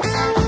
Tchau!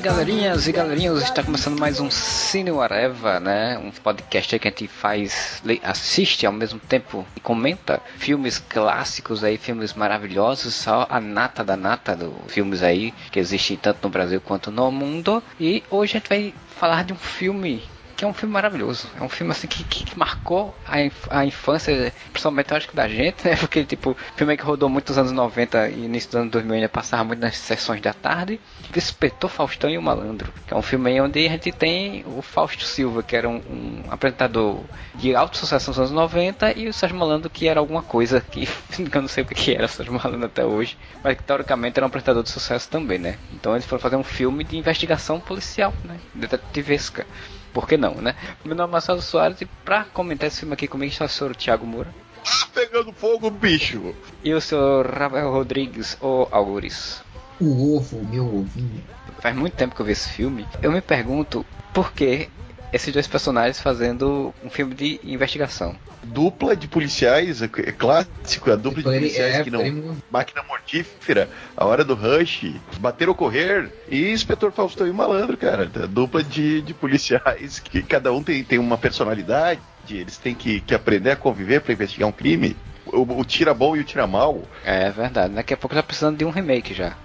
Galerinhas e galerinhas, está começando mais um Cine Areva, né? Um podcast que a gente faz, assiste ao mesmo tempo e comenta filmes clássicos aí, filmes maravilhosos, só a nata da nata dos filmes aí que existem tanto no Brasil quanto no mundo. E hoje a gente vai falar de um filme é um filme maravilhoso. É um filme assim que, que, marcou a, inf a infância, principalmente eu acho que da gente, né? Porque tipo, filme que rodou muitos anos 90 e início dos anos 2000 ainda passava muito nas sessões da tarde. Despertou Faustão e o Malandro, que é um filme onde a gente tem o Fausto Silva, que era um, um apresentador de alto sucesso nos anos 90, e o Sérgio Malandro, que era alguma coisa que eu não sei o que era o Sérgio Malandro até hoje, mas que teoricamente era um apresentador de sucesso também, né? Então eles foram fazer um filme de investigação policial, né? Detetivesca por que não, né? Meu nome é Marcelo Soares e pra comentar esse filme aqui comigo está o senhor Thiago Moura. Ah, pegando fogo, bicho! E o senhor Rafael Rodrigues, ou Algures. O ovo, meu ovinho. Faz muito tempo que eu vi esse filme. Eu me pergunto por que esses dois personagens fazendo um filme de investigação. Dupla de policiais, é clássico, a dupla de policiais é, que não. Primo... Máquina mortífera, a hora do rush, bater ou correr, e Inspetor Faustão e Malandro, cara. Dupla de, de policiais que cada um tem, tem uma personalidade, eles têm que, que aprender a conviver para investigar um crime. O, o tira bom e o tira mal. É verdade, daqui a pouco tá precisando de um remake já.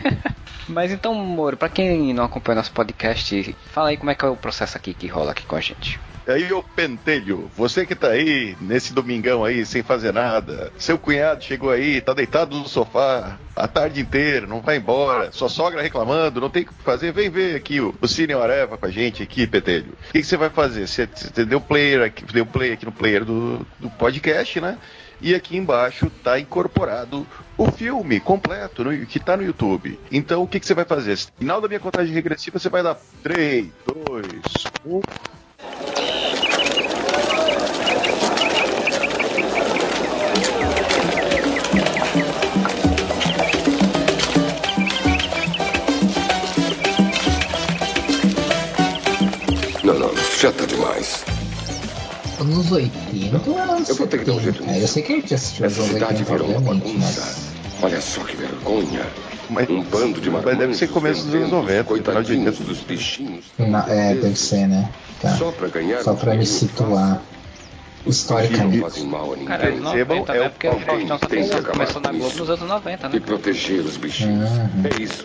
Mas então, Moro, pra quem não acompanha nosso podcast, fala aí como é que é o processo aqui que rola aqui com a gente. Aí, ô Pentelho, você que tá aí nesse domingão aí sem fazer nada, seu cunhado chegou aí, tá deitado no sofá a tarde inteira, não vai embora, sua sogra reclamando, não tem o que fazer, vem ver aqui o, o Cine Areva com a gente aqui, Pentelho. O que, você vai fazer? Você, você deu player aqui, deu play aqui no player do, do podcast, né? E aqui embaixo está incorporado o filme completo no, que está no YouTube. Então o que, que você vai fazer? Final da minha contagem regressiva, você vai dar 3, 2, 1. Não, não, já tá demais anos 80 ou anos Eu vou ter que dar um jeito nisso. Eu sei que a gente assistiu Essa cidade virou uma bagunça. Mas... Olha só que vergonha. Mas, um bando de Mas deve ser começo dos anos 90, coitadinhos dos bichinhos. Na, é, deve ser, né? Tá. Só pra ganhar. Só pra me situar historicamente. Cara, os 90, é né? Porque o Faustão começou na Globo nos anos 90, né? E proteger os bichinhos. Uhum. É isso.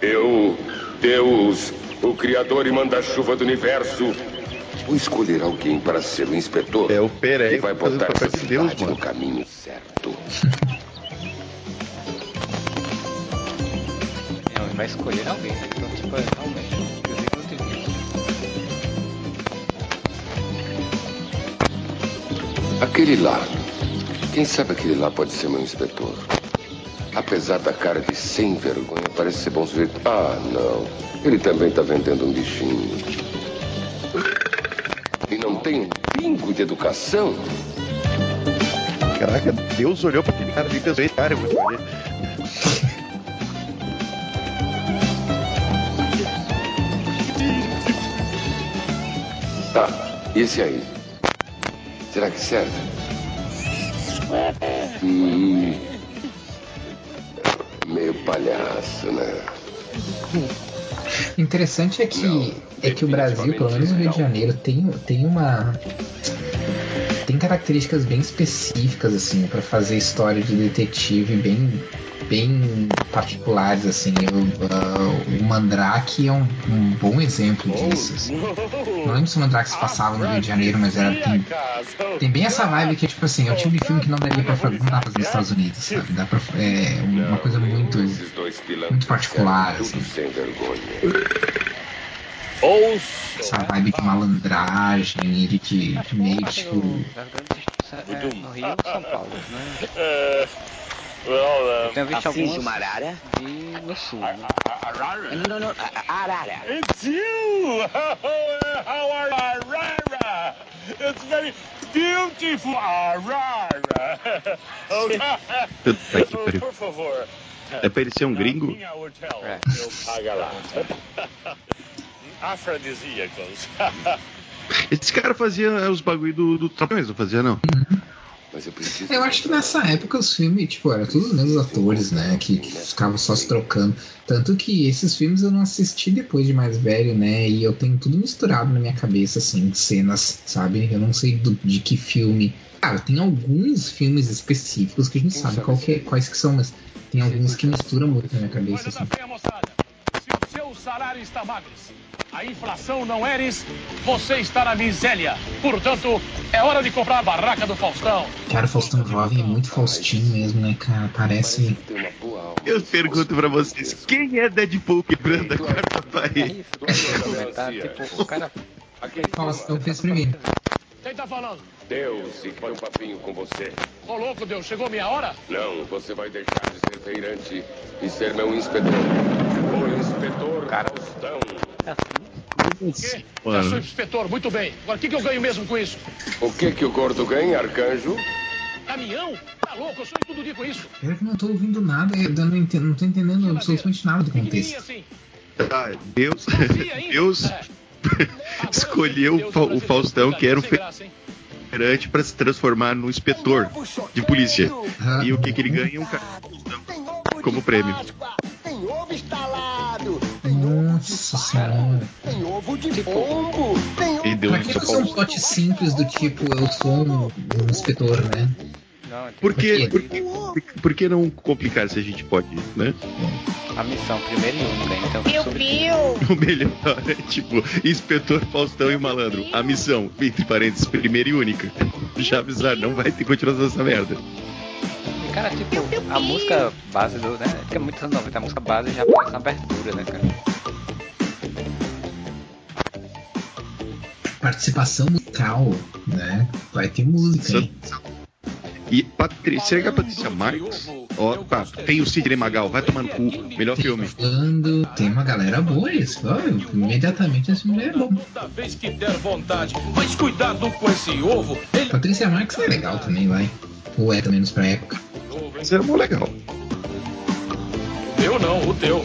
Eu, Deus, o Criador e manda-chuva do universo, Vou escolher alguém para ser o inspetor. É o Pérez que vai botar essa de Deus, no caminho certo. Não, ele vai escolher alguém, né? Então, tipo, é realmente. Aquele lá. Quem sabe aquele lá pode ser meu inspetor? Apesar da cara de sem vergonha, parece ser bom sujeito. Ah, não. Ele também está vendendo um bichinho tem um pingo de educação? Caraca, Deus olhou para aquele cara e pensou, cara, eu vou escolher. Tá, e esse aí? Será que serve? Hum, meio palhaço, né? Interessante é que, é que o Brasil, pelo menos o Rio de Janeiro, tem, tem uma. Tem características bem específicas, assim, para fazer história de detetive bem bem particulares, assim. O, uh, o Mandrake é um, um, bom exemplo disso. Assim. Não lembro se o Mandrake se passava no Rio de Janeiro, mas era, tem, tem bem essa vibe que, tipo assim, é o tipo de filme que não daria pra fazer, não dá pra fazer nos Estados Unidos, sabe? Dá pra, é uma coisa muito, muito particular, assim. Essa vibe de malandragem de, de meio tipo. É, no Rio São Paulo, né? Eu tenho visto Afins de algumas uma arara? de no sul. né? Não, não, não. a- a- Arara. It's you! How are you, Arara? It's very beautiful, Arara. Oh, Puta que oh, pariu. por favor. É pra ele ser um gringo? É. eu pago lá. Afrodisíacos. Esse cara fazia os bagulho do, do Trapalhões, não fazia, não? Mas eu preciso. Eu acho que nessa época os filmes, tipo, eram todos os mesmos atores, né? Que, que ficavam só se trocando. Tanto que esses filmes eu não assisti depois de mais velho, né? E eu tenho tudo misturado na minha cabeça, assim, cenas, sabe? Eu não sei do- de que filme. Cara, tem alguns filmes específicos que a gente sabe qual que é- quais que são, mas tem alguns que misturam muito na minha cabeça, assim. da feia, moçada. Se o seu salário está magro, a inflação não eres, você está na miséria. Portanto, é hora de comprar a barraca do Faustão. Cara, o Faustão Jovem é muito Faustinho mesmo, né, cara? Parece. Eu pergunto pra vocês, quem é Deadpool quebrando a quarta É parede? o cara Faustão fez primeiro. Quem tá falando? Deus e quer um papinho com você. Ô louco, Deus, chegou minha hora? Não, você vai deixar de ser feirante e ser meu inspetor. O inspetor Cara. Faustão. O quê? Mano. Eu sou inspetor, muito bem. Agora, o que, que eu ganho mesmo com isso? O que que o gordo ganha, arcanjo? Caminhão? Tá louco, eu sonho todo dia com isso. Pior que eu não tô ouvindo nada, eu não, ente- não tô entendendo absolutamente nada do contexto. assim. Ah, Deus. Deus É. Escolheu Deus o Fa- o Faustão, que era o feirante, pra se transformar no inspetor de polícia. Ah, E o que que ele ganha? Um como prêmio. Ovo. Nossa senhora. Tem ovo de pombo. Tem Ele deu Pra um que não são potes simples do tipo eu sou um, um inspetor, né? Não, Por que, Por que, por que não complicar se a gente pode, né? a missão primeira e única, então. Piu, sobre- piu. O melhor é tipo, inspetor Faustão e malandro. A missão, entre parênteses, primeira e única. Já avisaram, não vai ter continuação dessa merda. Cara, tipo, a música base do, né? É muito anos 90, a música base já aparece na abertura, né, cara? Participação musical, né? Vai ter música aí. E Patrícia, será que a Patrícia Marques? Ó, pá, tem o Sidney Magal, vai tomar no cu. Melhor filme. Falando, tem uma galera boa isso. ó, imediatamente esse filme é bom. Toda vez que der vontade. Mas cuidado com esse ovo. Ele Patrícia Marques é legal também, vai. Ou é também menos pra época. Isso é mó legal. Eu não, o teu.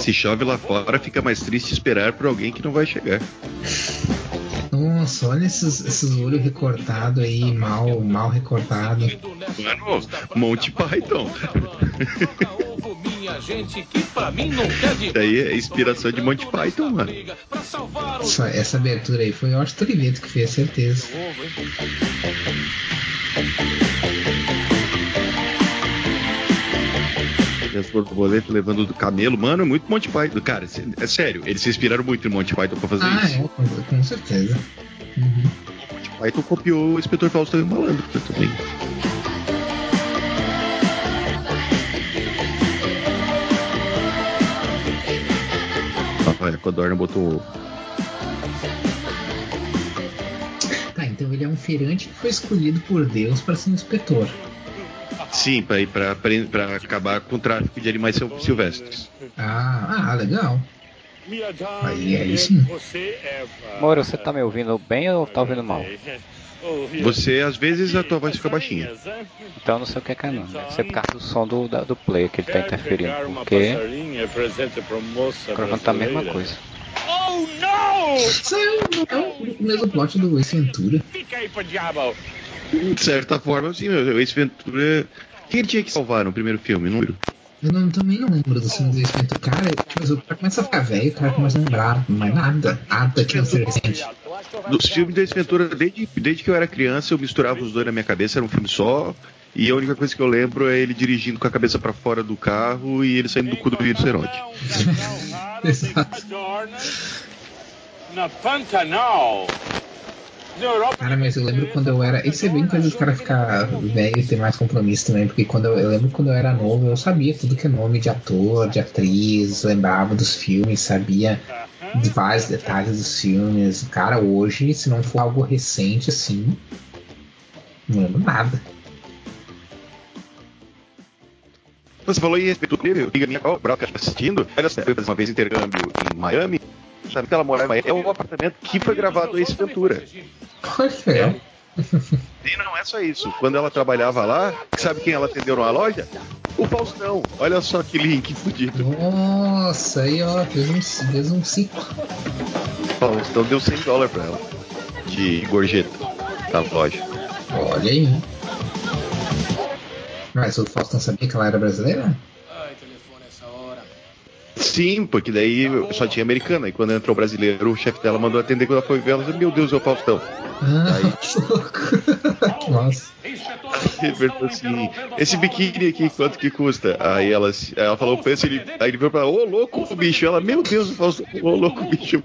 Se chove lá fora, fica mais triste esperar por alguém que não vai chegar. Nossa, olha esses, esses olhos recortados aí, mal, mal recortado. Mano, Monty Python. ovo, minha gente, que pra mim não quer de Isso aí é inspiração de Monty Python, mano. Essa, essa abertura aí foi o Orso Oliveto que fez, certeza. as borboletas levando do camelo. Mano, é muito Monty Python. Cara, é sério, eles se inspiraram muito em Monty Python pra fazer Ah, isso. é, com, com certeza. Uhum. Monty Python copiou o Inspetor Faustão e o Malandro né, também. Olha, a Codorna botou Tá, então ele é um feirante que foi escolhido por Deus para ser um inspetor. Sim, pra acabar com o tráfico de animais sil- silvestres. Ah, ah, legal. Aí, aí sim. Você é. Moro, você tá me ouvindo bem ou tá ouvindo mal? Você, às vezes, a tua voz fica baixinha. Então eu não sei o que é que é não. Deve ser por causa do som do, da- do player que ele tá interferindo. Porque o microfone tá a mesma coisa. Oh, não! Isso é o, é o mesmo plot do Ace Ventura. Fica aí pro diabo. De certa forma, sim, meu, esse Ventura. Quem ele tinha que salvar no primeiro filme? Número? Eu não- também não lembro do filme do Ace Ventura. Cara, tipo, o cara começa a ficar velho, o cara começa a lembrar, mas nada, nada que não seja recente. Dos filmes da Ace Ventura, desde, desde que eu era criança, eu misturava os dois na minha cabeça, era um filme só. E a única coisa que eu lembro é ele dirigindo com a cabeça pra fora do carro e ele saindo do cu do rinoceronte. Exato. Na Pantanal. Na Europa. Cara, mas eu lembro quando eu era. Isso é bem coisa do cara ficar velho e ter mais compromisso também, porque quando eu, eu lembro quando eu era novo, eu sabia tudo que é nome de ator, de atriz, lembrava dos filmes, sabia de vários detalhes dos filmes. Cara, hoje, se não for algo recente assim, não lembro nada. Você falou em respeito ao amiga minha, o Broca assistindo, ela foi uma vez intercâmbio em Miami. Sabe que ela mora em Miami? É o apartamento que foi gravado Ace Ventura. Olha, E não é só isso. Quando ela trabalhava lá, sabe quem ela atendeu numa loja? O Faustão. Olha só que link fudido. nossa, aí ó, fez um, fez um ciclo. O Faustão deu 100 dólares pra ela. De gorjeta. Da loja. Olha aí. Mas o Faustão sabia que ela era brasileira? Sim, porque daí só tinha americana. E quando entrou o brasileiro, o chefe dela mandou atender. Quando ela foi ver, ela disse: Meu Deus, é o Faustão. Ah, que louco. que massa. Ele perguntou assim: Esse biquíni aqui, quanto que custa? Aí ela, ela falou: Pensa, ele, aí ele veio pra ela: Ô louco, bicho. Ela: Meu Deus, o Faustão. Ô louco, bicho.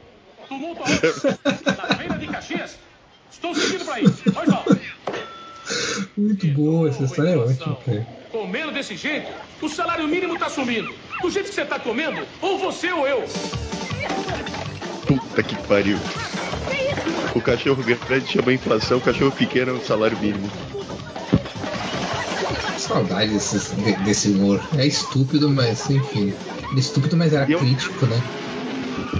Tumulto na feira de Caxias. Estou seguindo pra aí. Pois não. Muito boa, essa história é ótima, cara. Comendo desse jeito, o salário mínimo tá sumindo. Do jeito que você tá comendo, ou você ou eu. Puta que pariu. O cachorro grande chama inflação, o cachorro pequeno é o salário mínimo. Saudade desse, de- desse humor. É estúpido, mas enfim. É estúpido, mas era eu- crítico, né?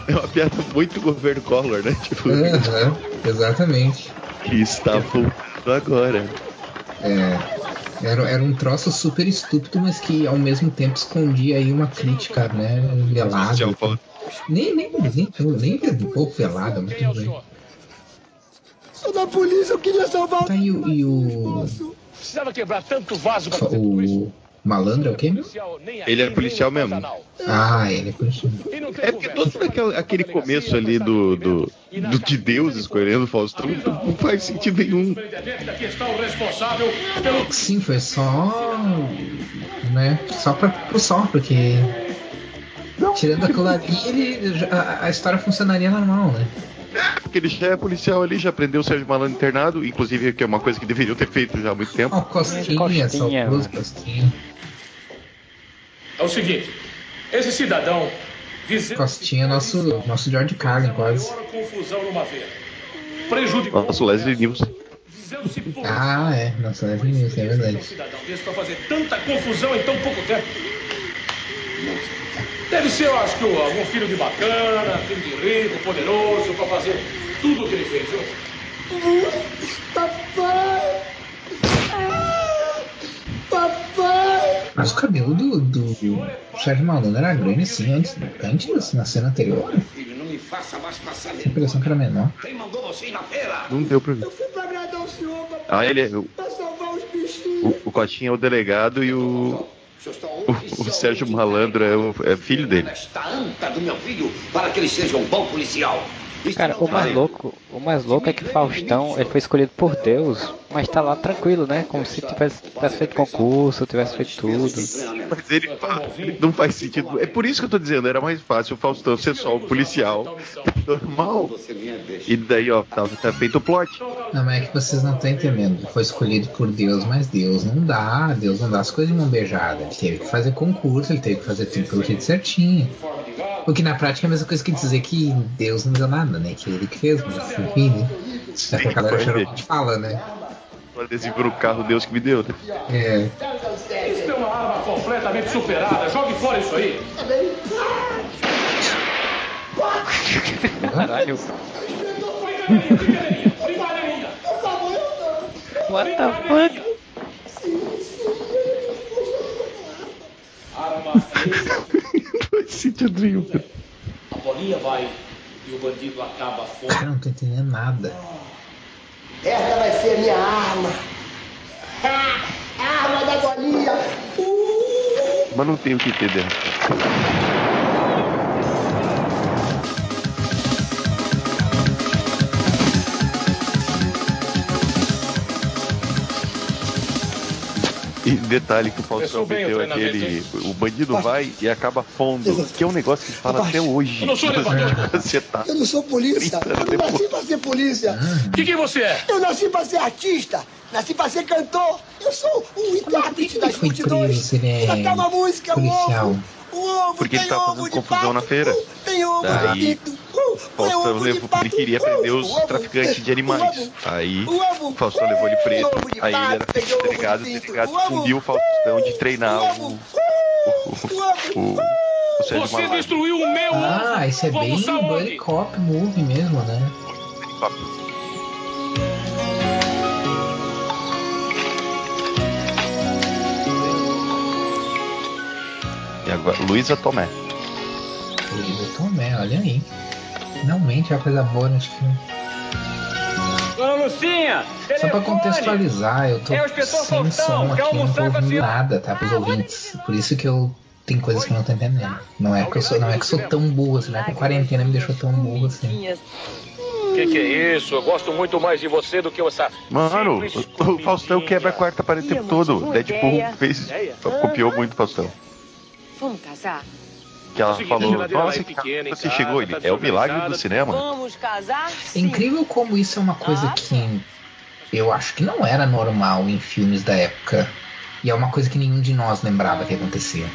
É uma piada muito governo Collor, né? Tipo, exatamente. que está voltando agora. É, era, era um troço super estúpido, mas que ao mesmo tempo escondia aí uma crítica, né? Velada. Falo- Nem, nem, nem, nem um pouco velada, mas tudo bem. Sou da polícia, eu queria salvar Tá, e o, e o, Precisava quebrar tanto vaso pra fazer tudo isso. o malandro é o quê? Ele é policial mesmo. Ah, ele é policial. É porque todo aquele, aquele começo ali do, do, do de Deus escolhendo o Faustão não faz sentido nenhum. Sim, foi só. né? Só pra, pro só, porque. Tirando aquilo ali, ele, a, a história funcionaria normal, né? Porque ele já é policial ali, já prendeu o Sérgio Malandro internado, inclusive que é uma coisa que deveriam ter feito já há muito tempo. Ó, Costinha, Costinha, mano. Costinha. É o seguinte, esse cidadão Costinha é nosso, nosso George Carlin, quase. Prejudicou Nossa, o Leslie por Ah, é. Nossa, é isso, é um verdade. cidadão desse pra fazer tanta confusão em tão pouco tempo. Deve ser, eu acho que algum filho de bacana, filho de rico, poderoso, pra fazer tudo o que ele fez, viu? Papai! Papai! Mas o cabelo do, do Sérgio Malandro era grande assim antes, antes na cena anterior. Filho, não me faça mais passar Tinha a impressão que era menor. Quem mandou você ir na feira? Não deu pra ver. Eu fui pra agradar o senhor, papai. Ah, ele é. O, Pra salvar os bichinhos. o, o Cotinha é o delegado e o, O senhor está o, Sérgio Malandro é, o, é filho dele. Cara, o mais louco, o mais louco é que Faustão, ele foi escolhido por Deus, mas tá lá tranquilo, né? Como se tivesse, tivesse feito concurso, tivesse feito tudo. Mas ele, não faz sentido. É por isso que eu tô dizendo, era mais fácil o Faustão ser só o policial normal. E daí, ó, tá, tá feito o plot. Não, mas é que vocês não estão entendendo. Foi escolhido por Deus, mas Deus não dá. Deus não dá as coisas de mão beijada. Ele teve que fazer concurso, ele teve que fazer tudo pelo jeito certinho. O que na prática é a mesma coisa que dizer que Deus não deu nada, né? Que ele que fez, mas enfim, né? É que a galera fala, né? O adesivo no carro, Deus que me deu. né? É. Isso é uma arma completamente superada. Jogue fora isso aí. Caralho, what the fuck? Arma Não faz sentido nenhum. A bolinha vai e o bandido acaba fora. Cara, não tô entendendo nada. Essa vai ser a minha arma. Ah, arma da bolinha. Uh! Mas não tem o que entender. E detalhe que o Faustão o meteu treinamento, aquele. O bandido vai e acaba fundo. Que é um negócio que fala até hoje. Eu não sou elevador. Você tá. Eu não sou polícia. 30 anos Eu não nasci pra ser polícia. De quem você é? Eu nasci pra ser artista. Nasci pra ser cantor. Eu sou o intérprete das multidões. preso se ele é Cantar uma música, policial? ovo. Porque ele tava fazendo confusão na feira. Daí, Faustão levou, ele queria prender os traficantes de animais. Aí Faustão levou ele preso. Aí ele era de delegado, o delegado fundiu o Faustão de treinar o, o, o, o Você destruiu o meu Ah, esse é bem? Buddy Cop Movie mesmo, né? E agora, Luísa Tomé. Luísa Tomé, olha aí. Finalmente é uma coisa boa nesse filme. Dona Lucinha, Só pra contextualizar, eu tô É sem som aqui, eu não tô ouvindo nada, tá, pros ouvintes. Por isso que eu tem coisas que eu não tô entendendo. Não é que eu sou, não é que eu sou tão burro assim, não é que a quarentena me deixou tão burro assim. Que que é isso? Eu gosto muito mais de você do que essa. Mano, o, Faustão quebra a quarta parede o tempo todo. Deadpool fez, copiou muito o Faustão. Vamos casar? Que ela falou, a nossa, é que pequena em você casa, chegou, ele tá é o milagre do cinema. Vamos casar? É incrível como isso é uma coisa Ah, que eu acho que não era normal em filmes da época. E é uma coisa que nenhum de nós lembrava que acontecia.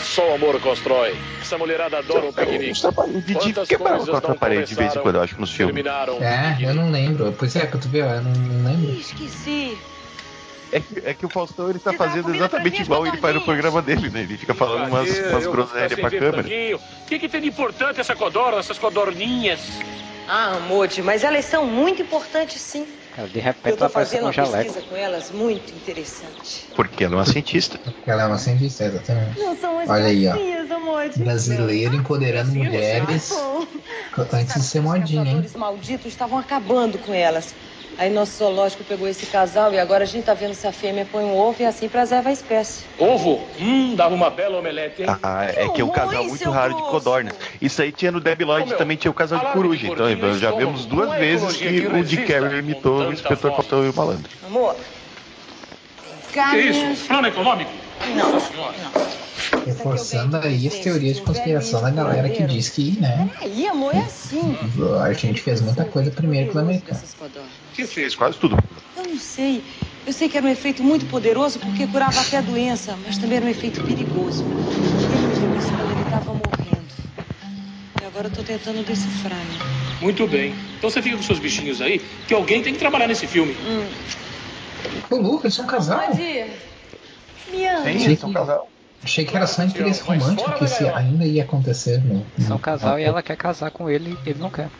Só o amor constrói. Essa mulherada adora um piquenique. Quantas quebraram a quarta não parede de vez em quando, eu acho, nos filmes. É, eu não lembro. Pois é, que tu vê, eu não, não lembro. Esqueci. É que, é que o Faustão ele tá Você tava fazendo exatamente igual ele faz no programa dele, né? Ele fica falando umas, umas Eu groselhas pra câmera. O que, que tem de importante essa codorna, essas codorninhas? Ah, Moody, mas elas são muito importantes sim. Cara, de Eu repente tô ela fazendo com um uma jaleco. pesquisa com elas muito interessante. Porque ela é uma cientista. Porque ela é uma cientista, exatamente. Não são as Olha aí, ó. Moody. Brasileiro empoderando mulheres antes de ser modinha, Os hein? caçadores malditos estavam acabando com elas. Aí nosso zoológico pegou esse casal e agora a gente tá vendo se a fêmea põe um ovo e assim preserva a espécie. Ovo? Hum, dava uma bela omelete, hein? Ah, é que é um casal muito raro de codornas. Isso aí tinha no Debi Lloyd, Ô, meu, também tinha o casal de coruja. de Então já vimos duas é vezes que que o Dick resista Carrey imitou o inspetor. Faustão e o malandro. Amor. Que isso? Plano econômico? Não, senhora. Reforçando aí as teorias de conspiração da galera que diz que, né, Peraí, amor, é assim. a gente fez muita coisa primeiro que o americano. Que fez quase tudo. Eu não sei. Eu sei que era um efeito muito poderoso porque curava até a doença, mas também era um efeito perigoso. Ele me deu isso quando ele estava morrendo. E agora eu tô tentando decifrar. né? Muito bem. Então você fica com seus bichinhos aí, que alguém tem que trabalhar nesse filme. Hum. Ô, Lucas, são um casal. Pode ir. Me ama. Sim, são casal. Achei que era só interesse romântico que isso ainda ia acontecer no. São casal e ela quer casar com ele e ele não quer.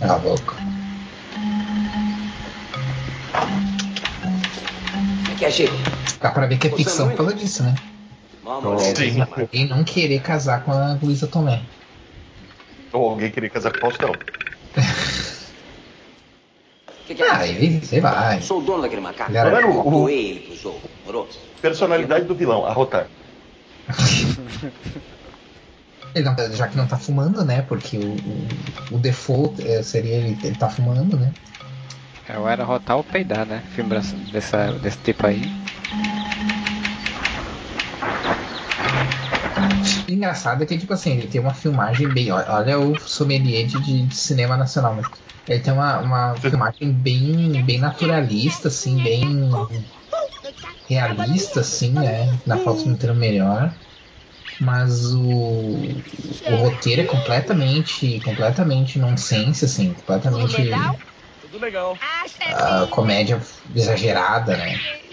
Ah, louco. que é, Chico? Dá pra ver que é ficção por causa disso, né? Sim. Alguém não querer casar com a Luísa Tomé. Ou alguém queria casar com o Faustão. que que é? Ah, ele, sei lá. Sou o dono daquele macaco. Ele era- Eu o- doei ele pro jogo, morou? Personalidade do vilão, arrotar. Ele não- já que não tá fumando, né? Porque o, o, o default é, seria ele, ele tá fumando, né? É, ou era rotar ou peidar, né? Filme dessa, desse tipo aí. Engraçado é que, tipo assim, ele tem uma filmagem bem. Olha o sommelier de, de cinema nacional, mas ele tem uma, uma filmagem bem, bem naturalista, assim, bem realista, assim, né? Na falta de um termo melhor. Mas o, o roteiro é completamente, completamente nonsense, assim, completamente Tudo legal. ah, comédia exagerada, né?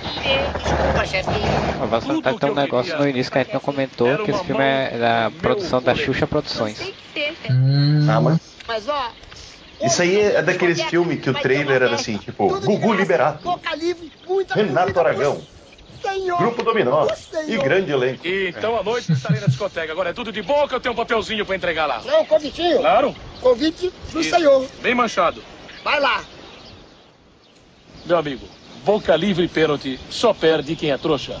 Desculpa, vai soltar então um negócio no início que a gente não comentou, que esse filme é da produção da Xuxa Produções. Tem que ter. Hum, Ah, mas Mas, ó... Isso aí é daqueles filmes que o trailer era assim, tipo, Gugu Liberato, Boca Renato Aragão. Grupo Dominó e grande elenco. Então à noite estarei na discoteca. Agora é tudo de boa que eu tenho um papelzinho pra entregar lá. Não, convitinho. Claro? Convite do Isso. Senhor. Bem manchado. Vai lá. Meu amigo, boca livre e pênalti só perde quem é trouxa.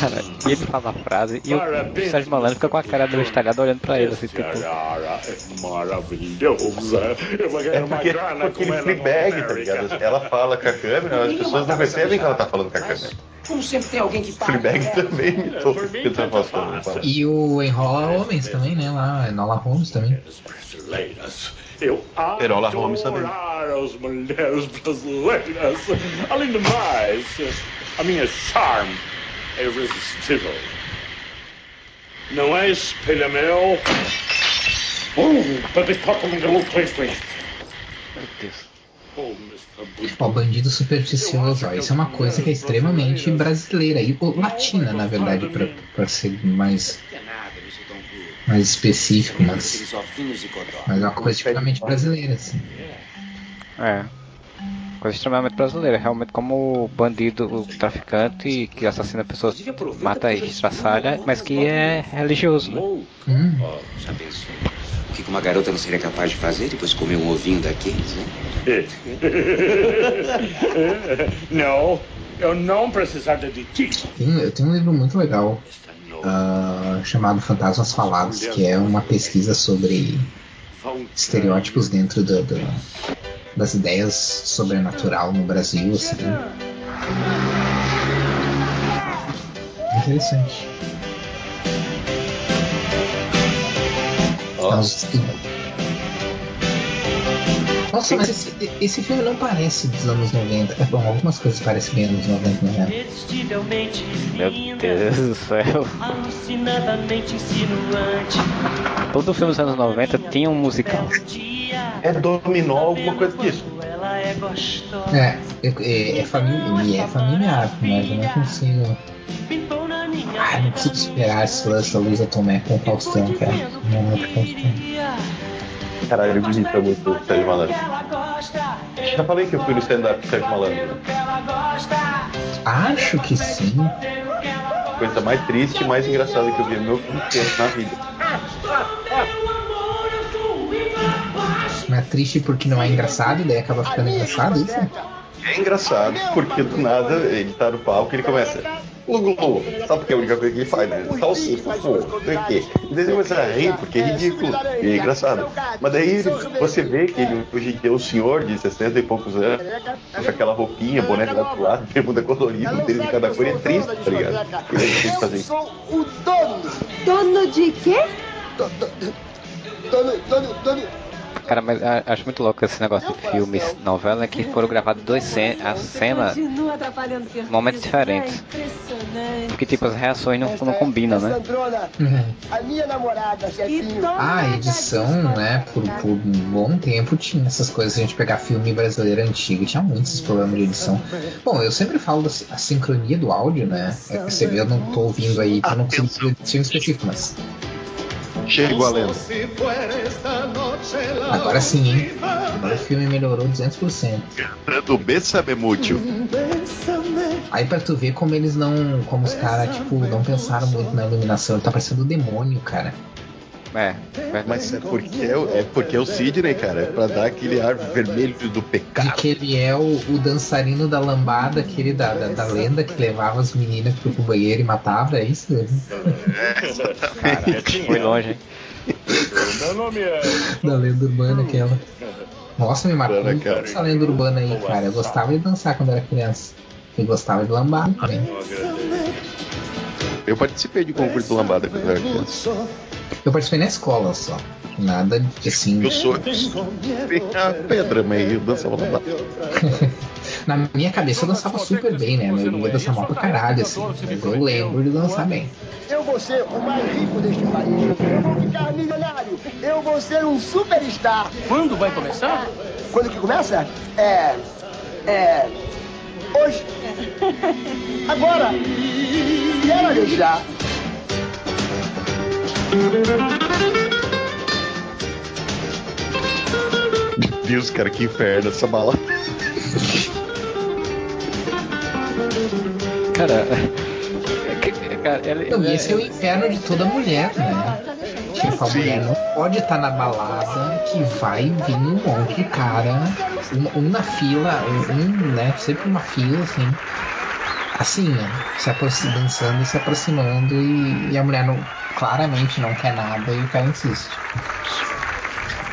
Cara, e ele fala a frase e o, o Sérgio Malandro fica com a cara dele estalhada olhando pra ele, assim, tipo. é maravilhosa. Eu vou É porque, porque ele Fleabag, tá ligado? Ela fala com a câmera, as pessoas não percebem que ela tá falando com a câmera. Como sempre tem alguém que fala. Fleabag também imitou o Peter Faustão. né? Fala. E o Enrola Homens também, né? Lá, Enola Holmes também. Eu Perola Holmes também. adorar as mulheres brasileiras. Além do mais, a minha charme é irresistível. Não é? Oh, please. Meu Deus. Ó, bandido supersticioso, ó, isso é uma coisa que é extremamente brasileira e latina, na verdade, pra ser mais, mais específico, mas, mas é uma coisa tipicamente brasileira, assim. É. Coisa extremamente brasileira, realmente como o bandido, o traficante que assassina pessoas, mata e estraçalha, mas que é religioso, né? Hum. Já pensou? O que uma garota não seria capaz de fazer depois de comer um ovinho daqueles, né? Não, eu não precisaria de ti. Tem- eu tenho um livro muito legal ah, chamado Fantasmas Falados, que é uma pesquisa sobre estereótipos dentro do- do- das ideias sobrenatural no Brasil, assim. Interessante. Nossa, Nossa, mas esse, esse filme não parece dos anos 90. É bom, algumas coisas parecem bem anos 90, né? Meu Deus do céu. alucinadamente insinuante. Todo filme dos anos 90 tinha um musical. É dominó, alguma coisa disso. Ela é gostosa. É, é, é, é, família, é familiar, mas eu não consigo. Ah, não consigo esperar da Luísa Tomé com o Faustão, cara. Não é Faustão. Caralho, ele imita muito o Sérgio Malandro. Já falei que eu fui no stand-up do Sérgio Malandro. Acho que sim. Coisa mais triste e mais engraçada que eu vi no meu tempo na vida. Não é triste porque não é engraçado, daí acaba ficando engraçado isso? É engraçado, porque do nada ele tá no palco e ele começa. Glu, glu. Sabe porque é a única coisa que ele faz, né? Salsicha, pô, não sei o quê. E daí ele começa a rir, porque é ridículo. E é engraçado. Mas daí você vê que ele hoje em dia é um senhor de 60 e poucos anos, com aquela roupinha, boné de lado pro lado, bermuda colorida, um tênis de cada cor, é triste, tá ligado? E daí ele tem que fazer isso. Sou o dono. Dono de quê? Do- do- Dono, dono, dono. Cara, mas a- acho muito louco esse negócio de filmes, novela, que foram gravadas duas cenas, as cenas, o momentos diferentes. É porque tipo, as reações não, não combinam, né? Uhum. a minha namorada, chefinho. Ah, a edição, né, por, por um bom tempo tinha essas coisas. A gente pegar filme brasileiro antigo, tinha muitos problemas de edição. Bom, eu sempre falo da a sincronia do áudio, né? É que você vê, eu não tô ouvindo aí, então não consigo filme específico, mas Chegou a lenda. agora sim, hein? Agora o filme melhorou 200%. Do B sabe muito. Aí pra tu ver como eles não. Como os caras, tipo, não pensaram muito na iluminação. Ele tá parecendo um demônio, cara. É. Mas é porque é, o- é porque é o Sidney, cara. É pra dar aquele ar vermelho do De pecado. que ele é o, o dançarino da lambada, aquele da, da, da lenda que levava as meninas pro, banheiro e matava, é isso? Caraca, foi longe, hein? Meu nome é. Da lenda urbana aquela. Nossa, me marcou muito cara. essa lenda urbana aí, cara. Eu gostava de dançar quando era criança. Eu gostava de lambada também. Eu participei de concurso de lambada quando era criança. Eu participei na escola só. Nada de assim. Eu sou a pedra, mas eu dançava lambada. Na minha cabeça eu dançava super bem, né? A maioria dançava mal pra caralho, assim. Mas eu lembro de dançar bem. Eu vou ser o mais rico deste país. Eu vou ficar milionário. Eu vou ser um superstar. Quando vai começar? Quando que começa? É. É. Hoje. Agora. Quero deixar. Meu Deus, cara, que inferno essa balada. Cara, é que- cara ele, Não, e ele- esse é o inferno de toda mulher, né? Tipo, a mulher não pode estar na balada que vai vir um monte de cara, um, um na fila, um, um, né? Sempre uma fila, assim. Assim, né? Se aproximando, dançando e se aproximando e, e a mulher não, claramente não quer nada e o cara insiste.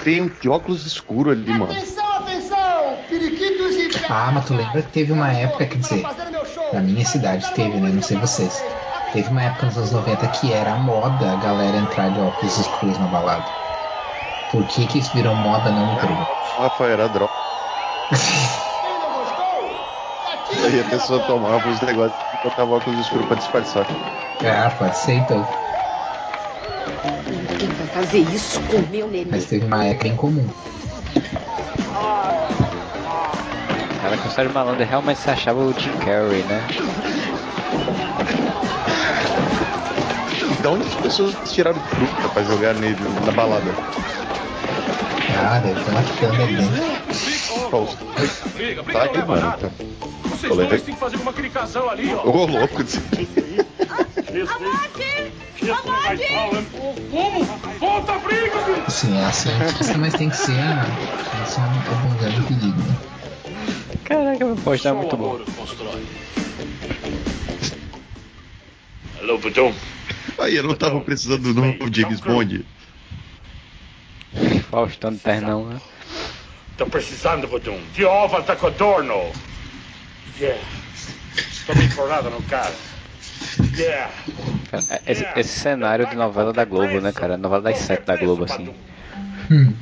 Tem um de óculos escuro ali, mano. Atenção, atenção! Periquitos e Ah, mas tu lembra que teve uma época, quer dizer, na minha cidade teve, né? Não sei vocês. Teve uma época nos anos 90 que era a moda a galera entrar de óculos escuros na balada. Por que que isso virou moda, não me pergunto. Rafael era droga. Aí a pessoa tomava os negócios e botava óculos escuros pra disfarçar. Ah, pode ser então. Quem vai fazer isso com o meu neném? Mas teve uma época em comum. Cara, com o Sérgio Malandro realmente se achava o Jim Carrey, né? Da onde as pessoas tiraram fruta pra jogar nele na balada? Ah, deve ter uma cama ali dentro. Fausto. Briga, briga Tá não aí, leva mano. Tá. Vocês Colega. dois têm que fazer uma clicação ali, ó. Ô, louco. Como? Volta a briga, filho! Assim, é a cientista, mas tem que ser a. Tem que ser a abundante em perigo, né? Caraca, meu post tá muito bom. Alô, Budum. Aí eu não tava precisando do novo James Bond. Faustão de ternão, né? Tô precisando, Budum, de ova da codorno. Yeah. Tomei porrada no cara. Yeah. Cara, é- Esse, esse cenário de novela da Globo, né, cara? Novela das sete da Globo, assim. Hum.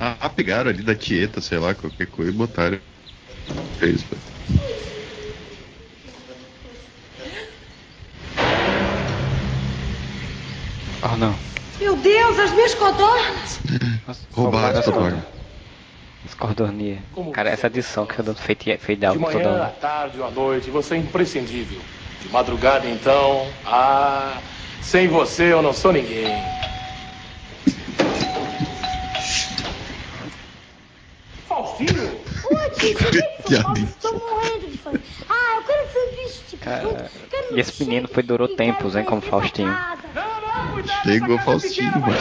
Ah, pegaram ali da Tieta, sei lá, qualquer coisa e botaram. É isso, velho. Oh, não. Meu Deus, as minhas codornas! Roubaram essa dorme. As cordonias. Cara, essa edição que eu dando fade out De manhã, toda à hora. tarde ou à noite, você é imprescindível. De madrugada, então, ah, sem você eu não sou ninguém. Faustinho? Ô, tio, Tô morrendo de fome. Ah, eu quero sanduíche de Cara, e esse menino foi durou tempos, hein, como Faustinho. Chegou Faustinho, mano.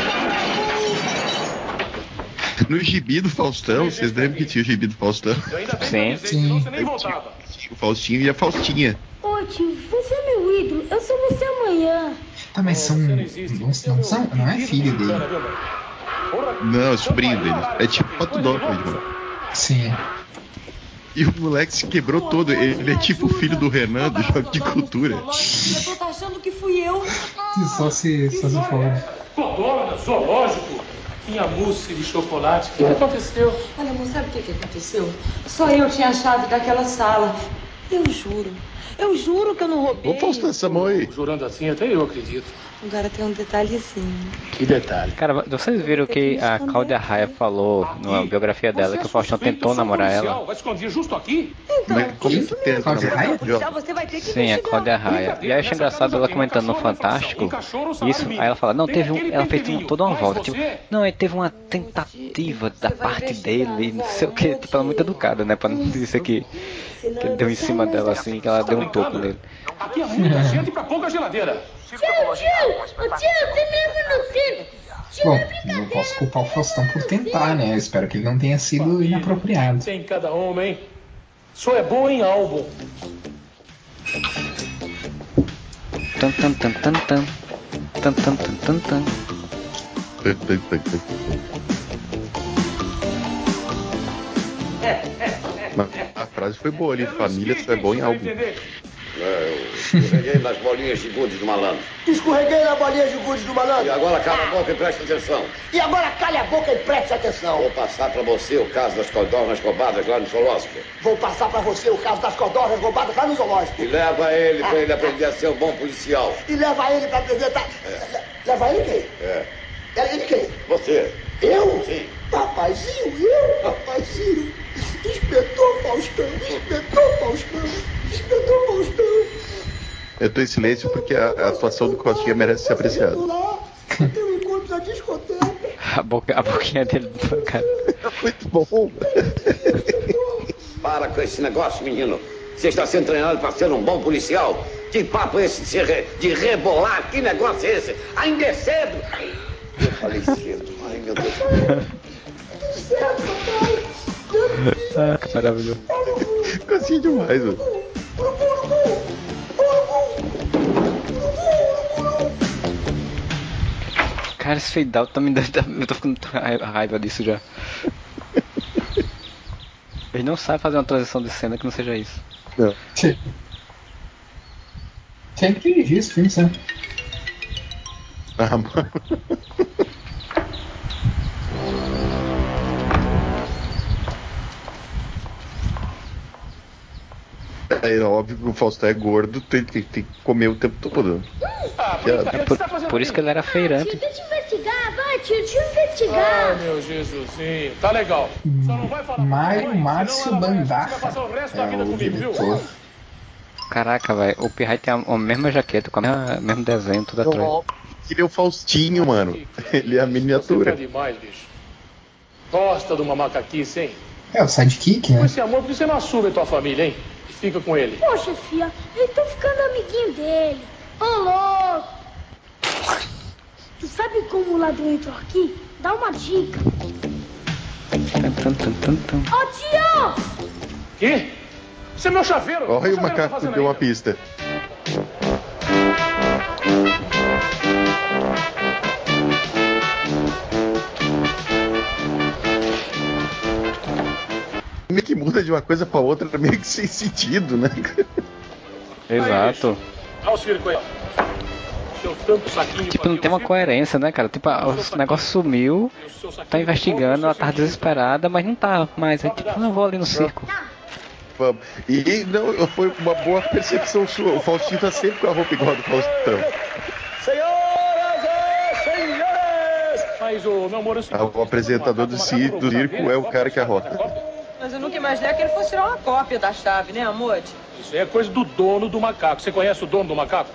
No gibi do Faustão, vocês lembram que tinha o gibi do Faustão? Sim. Sim. O Faustinho e a Faustinha. Ô, tio, você é meu ídolo. Eu sou você amanhã. Tá, mas são. Não, não são. Não é filho dele. Não, é sobrinho dele. É tipo Pato Donald, mano. Sim. E o moleque se quebrou todo. Ele é tipo o filho do Renan do Choque de Cultura. Diretor tá achando que fui eu. Só se, só se for. Codorna, zoológico. Tinha mousse de chocolate. O que aconteceu? Olha, amor, sabe o que, que aconteceu? Só eu tinha a chave daquela sala. Eu juro. Eu juro que eu não roubei. Ô, Faustão, essa mão aí. Jurando assim, até eu acredito. Agora tem um detalhezinho. Que detalhe. Cara, vocês viram que a Cláudia Raia falou na biografia dela que o Faustão tentou namorar ela? Vai escondir justo aqui? Mas como que tenta Cláudia namorar? Raia? Você vai ter que Sim, a. Cláudia Raia. E aí eu achei engraçado ela comentando no Fantástico. Isso, aí ela fala, não, teve um. Ela fez um- toda uma volta. Tipo, não, aí teve uma tentativa da parte dele, não sei o que. Tipo, ela é muito educada, né? Pra não dizer que, que ele deu em cima dela assim, que ela deu um toco nele. Aqui é muita gente pra pouca geladeira. Tio, tio, tio, você no tempo? Tio, Bom, é não posso culpar o Faustão por tentar, né? Eu espero que ele não tenha sido inapropriado. Tem cada homem. Só é bom em álbum. Tan, tan, tan, tan, tan. Tan, tan, tan, tan, tan. Mas A frase foi boa ali. Família só é bom em. É, eu escorreguei nas bolinhas de gude do malandro. Escorreguei na bolinha de gude do E malandro. agora cala a boca e presta atenção. E agora cale a boca e preste atenção. Vou passar pra você o caso das codornas roubadas lá no zoológico. Vou passar pra você o caso das codornas roubadas lá no zoológico. E leva ele pra ele aprender a ser um bom policial. E leva ele pra apresentar. Le- Leva ele quem? É. Ele quem? Você. Eu? Sim. Papazinho, eu? Papazinho. Inspetor Faustão, inspetor Faustão, inspetor Faustão. Eu tô em silêncio porque a, a atuação do Costinha merece ser apreciada. Tô lá, tem um encontro na discoteca. A, boca, a boquinha dele, cara. Muito bom. Para com esse negócio, menino. Você está sendo treinado para ser um bom policial? Que papo é esse de, re- de rebolar? Que negócio é esse? Ainda é cedo. Eu falei cedo. Ai, meu Deus. Tudo certo, papai. Ah, que maravilhoso. Costinha demais, mano. Cara, esse fade out tá me dando. tá- Eu tô ficando raiva disso já. Ele não sabe fazer uma transição de cena que não seja isso. Não. Sim. Sempre dirigir esse filme, sempre. Ah, mano. É óbvio que o Faustão é gordo, tem, tem, tem que comer o tempo todo. Ah, Já- brincadeira, Por, você tá por isso que ele era feirante. Tio, deixa eu investigar, vai, tio, deixa eu investigar. Ah, meu Jesusinho. Tá legal. Só não vai falar Mário Márcio Bandafa é o comigo, diretor. Caraca, velho. O Pirrai tem a, a mesma jaqueta, com o mesmo desenho, tudo atrás. Ele é o Faustinho, mano. Ele é a Você miniatura. tá demais, bicho. Gosta de uma macaquice, hein? É o sidekick, Com né? esse amor, por que você não assume a tua família, hein? E fica com ele. Poxa, fia, eu tô ficando amiguinho dele. Ô, louco. Tu sabe como o ladrão entrou aqui? Dá uma dica. Ô, tio! Quê? Você é meu chaveiro. Olha o macaco deu uma pista. De uma coisa pra outra, meio que sem sentido, né? Exato. Olha o circo aí, Tipo, não tem uma coerência, né, cara? Tipo, o negócio sumiu, tá investigando, ela tá desesperada, mas não tá mais. Aí, tipo, não vou ali no circo. Vamos. E não, foi uma boa percepção sua. O Faustinho tá sempre com a roupa igual a do Faustão. Senhoras e senhores! Mas o meu amor é o Ah, apresentador do, ci- do circo é o cara que arrota. Mas eu nunca imaginei que ele fosse tirar uma cópia da chave, né, amor? Isso aí é coisa do dono do macaco. Você conhece o dono do macaco?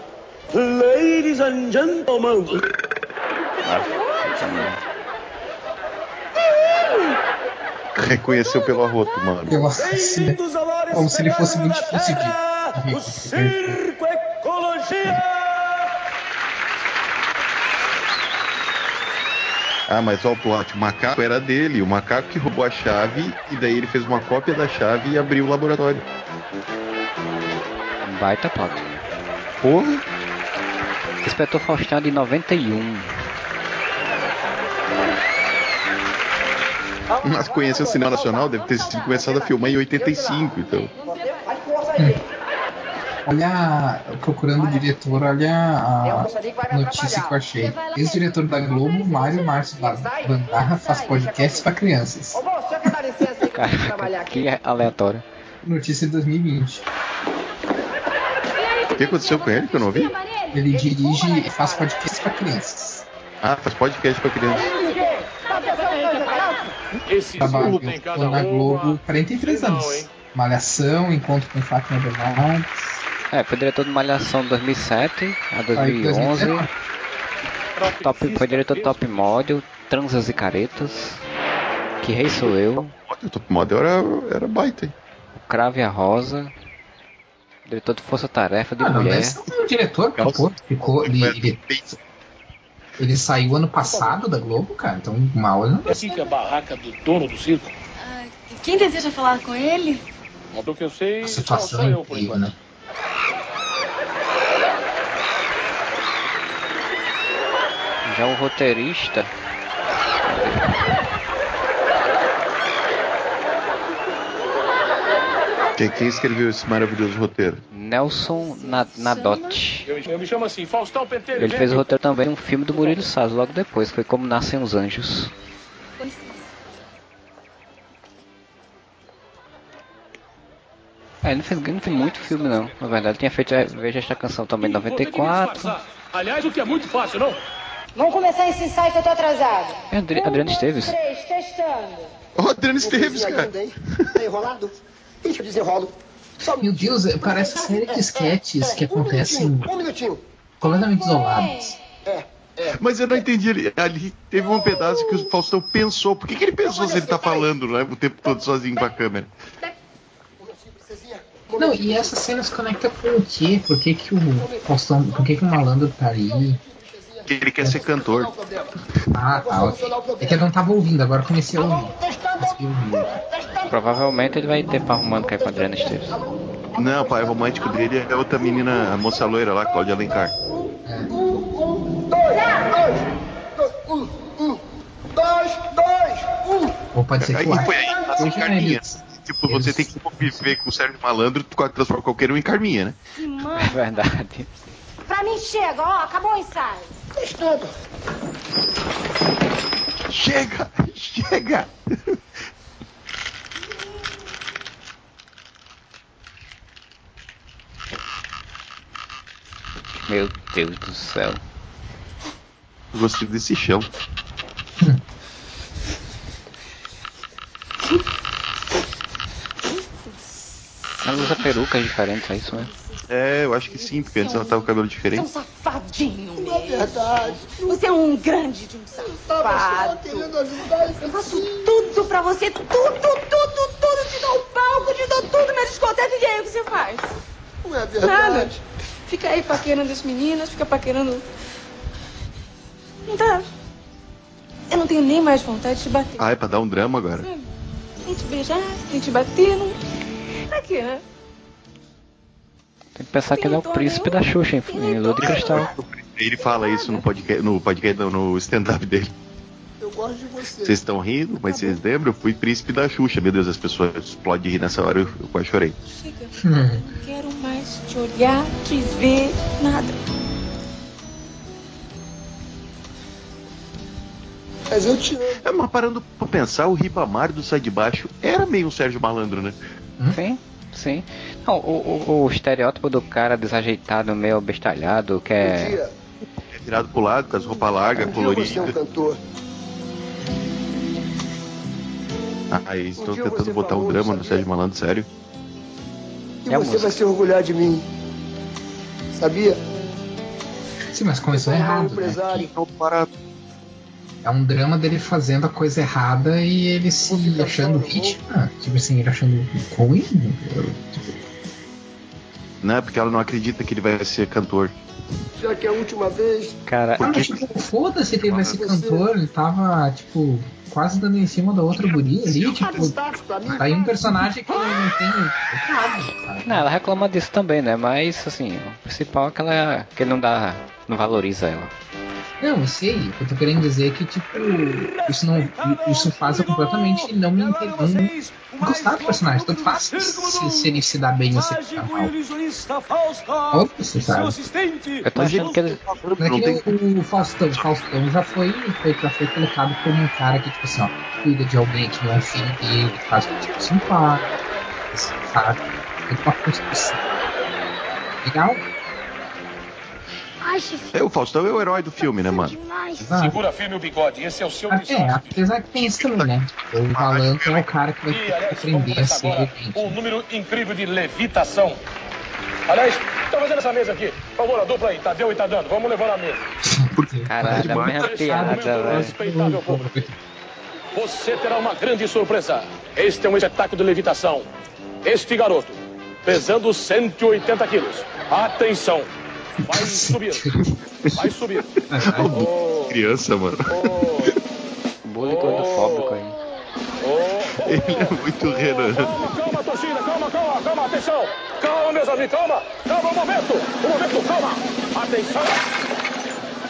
Ladies and gentlemen. Reconheceu pelo arroto, mano. Eu assim, como se ele fosse muito difícil de. O Circo Ecologia! Ah, mas olha o plot, o macaco era dele, o macaco que roubou a chave e daí ele fez uma cópia da chave e abriu o laboratório. Baita plot. Porra! Inspetor Faustão de 91. Mas conhece o cinema nacional, deve ter sido começado a filmar em 85, então. Olha, a- procurando o diretor, olha a notícia que eu achei. Ex-diretor da Globo, Mário Márcio Ba- Bandarra, faz podcasts para crianças. Caraca, que aleatório. Notícia de 2020. O que aconteceu com ele que eu não vi? Ele dirige e faz podcasts para crianças. Ah, faz podcast pra criança. Esse Trabalhou cada na uma. Globo 43 Não, anos. Malhação, Encontro com Fátima Bernardes. É, foi diretor de Malhação 2007 a Aí, 2011. 2019. Top, foi diretor do Top Model, Transas e Caretas. Que Rei Sou Eu, O Top Model era, era baita. hein? O Crave a Rosa. Diretor de Força Tarefa de Ah, não, Mulher. mas o diretor ficou, ficou ele, ele, ele saiu ano passado da Globo, cara, então mal ele não É assim que é a barraca do dono do circo? Quem deseja falar com ele? Do que eu sei, A só, situação só é eu por enquanto. né? Já o roteirista. Quem, quem escreveu esse maravilhoso roteiro? Nelson Na- Nadotti. Eu, eu me chamo assim, Faustão Pentelho. Ele fez o roteiro também de um filme do Murilo Salles logo depois, foi Como Nascem os Anjos. É, ele não fez, não fez muito filme não, na verdade. Ele tinha feito é, Veja esta canção também em Vou ter que me 94. disfarçar. Aliás, o que é muito fácil, não? Vamos começar esse ensaio que eu tô atrasado. É Adri Adriano Esteves. Três, testando. Ó, Adriano Esteves, cara. Tá enrolado? Deixa eu desenrolo. Só um Meu Deus, é- parece série de sketches que acontecem Um minutinho. completamente isolados. Mas eu não entendi. ele- Ali teve um pedaço que o Faustão pensou. Por que, que ele pensou se ele tá falando né, o tempo todo sozinho com a câmera? Não, e essa cena se conecta com o quê? Por que, que o Faustão, por que, que o malandro tá aí? Que ele quer ser cantor. Ah, tá, ok. É que eu não tava ouvindo, agora comecei a ouvir. Provavelmente ele vai ter par romântico aí com Adriano Esteves. Não, o pai romântico dele é outra menina, a moça loira lá, Cláudia Alencar. Um, um, dois, dois, um. Ou pode ser que Aí o foi aí, Arthur nascem Tipo, você tem que conviver com o Sérgio Malandro, tu transforma qualquer um em Carminha, né? Que mãe. É verdade. Pra mim chega, ó, acabou o ensaio. Testando. Chega! Chega! Meu Deus do céu. Eu Gostei desse chão. Ela usa perucas diferentes, é isso, né? É, eu acho que sim, porque antes ela tava com o cabelo Você é um diferente. safadinho Não é mesmo. verdade. Você é um grande de um Tava só safado. querendo ajudar esse Eu faço tudo pra você, tudo, tudo, tudo. Te dou o palco, te dou tudo na discoteca. E aí, o que você faz? Não é Nada. verdade. Fica aí paquerando as meninas, fica paquerando... Não tá... Eu não tenho nem mais vontade de te bater. Ah, é pra dar um drama agora. Nem te beijar, nem te bater, não... Pra quê, né? Tem que pensar que ele é o príncipe da Xuxa, em, em Lua de Cristal. Ele fala isso no podcast, no, podcast, não, no stand-up dele. Eu gosto de você. Vocês estão rindo, mas vocês lembram? Eu fui príncipe da Xuxa. Meu Deus, as pessoas explodem de rir nessa hora, eu, eu quase chorei. Chega. Não quero mais te olhar, te ver, nada. Mas eu te amo. É, mas parando pra pensar, o Ribamar do Sai de Baixo era meio um Sérgio Malandro, né? Sim, sim. Não, o, o, o estereótipo do cara desajeitado, meio bestalhado, que Um é. É virado pro lado, com as roupas largas, um dia você é um coloridas. cantor. Ah, eles estão Um tentando você botar um drama no? Sérgio Malandro, sério. E É você música. vai se orgulhar de mim. Sabia? Sim, mas começou é um errado, né? empresário. É um drama dele fazendo a coisa errada e ele se achando vítima. Tipo assim, ele achando ruim. Né? Porque ela não acredita que ele vai ser cantor. Já que é a última vez, Cara, Ah, mas tipo, foda-se que ele vai ser cantor, ele tava, tipo, quase dando em cima da outra guria ali, tipo, tá aí um personagem que não tem. sabe? não, ela reclama disso também, né? Mas assim, o principal é que ela que ele não dá. não valoriza ela. Não, eu sei. O que eu tô querendo dizer é que, tipo, isso não. Isso faz eu completamente não me não gostar do personagem. Tanto faz se, se, ele se dá bem ou se ele dá mal. Óbvio, você sabe. Eu tô achando que ele. É que o, o Faustão, o Faustão já foi, foi, já foi colocado como um cara que, tipo assim, ó, cuida de alguém que não é filho dele, que faz que tipo, simpático, sabe? Tem uma construção. Legal? É, o Faustão é o herói do filme, né, mano? Segura firme o bigode, esse é o seu. É, apesar que tem isso também, né? O Malandro é o cara que vai E, ter que aliás, vamos aprender a começar ser agora gente. um número incrível de levitação. Aliás, estão fazendo essa mesa aqui. Por favor, a dupla aí, Tadeu e Tadano. Vamos levar a mesa. Caralho, a mesma piada, velho. Você terá uma grande surpresa. Este é um espetáculo de levitação. Este garoto, pesando 180 quilos. Atenção! Vai subir. Vai subir. Oh, Criança, mano. oh, Bullying gordofóbico aí. oh, oh. Ele é muito Renan. Calma, calma, torcida, calma, calma, calma, atenção! Calma, meus amigos, calma! Calma, um momento! Um momento, calma! Atenção!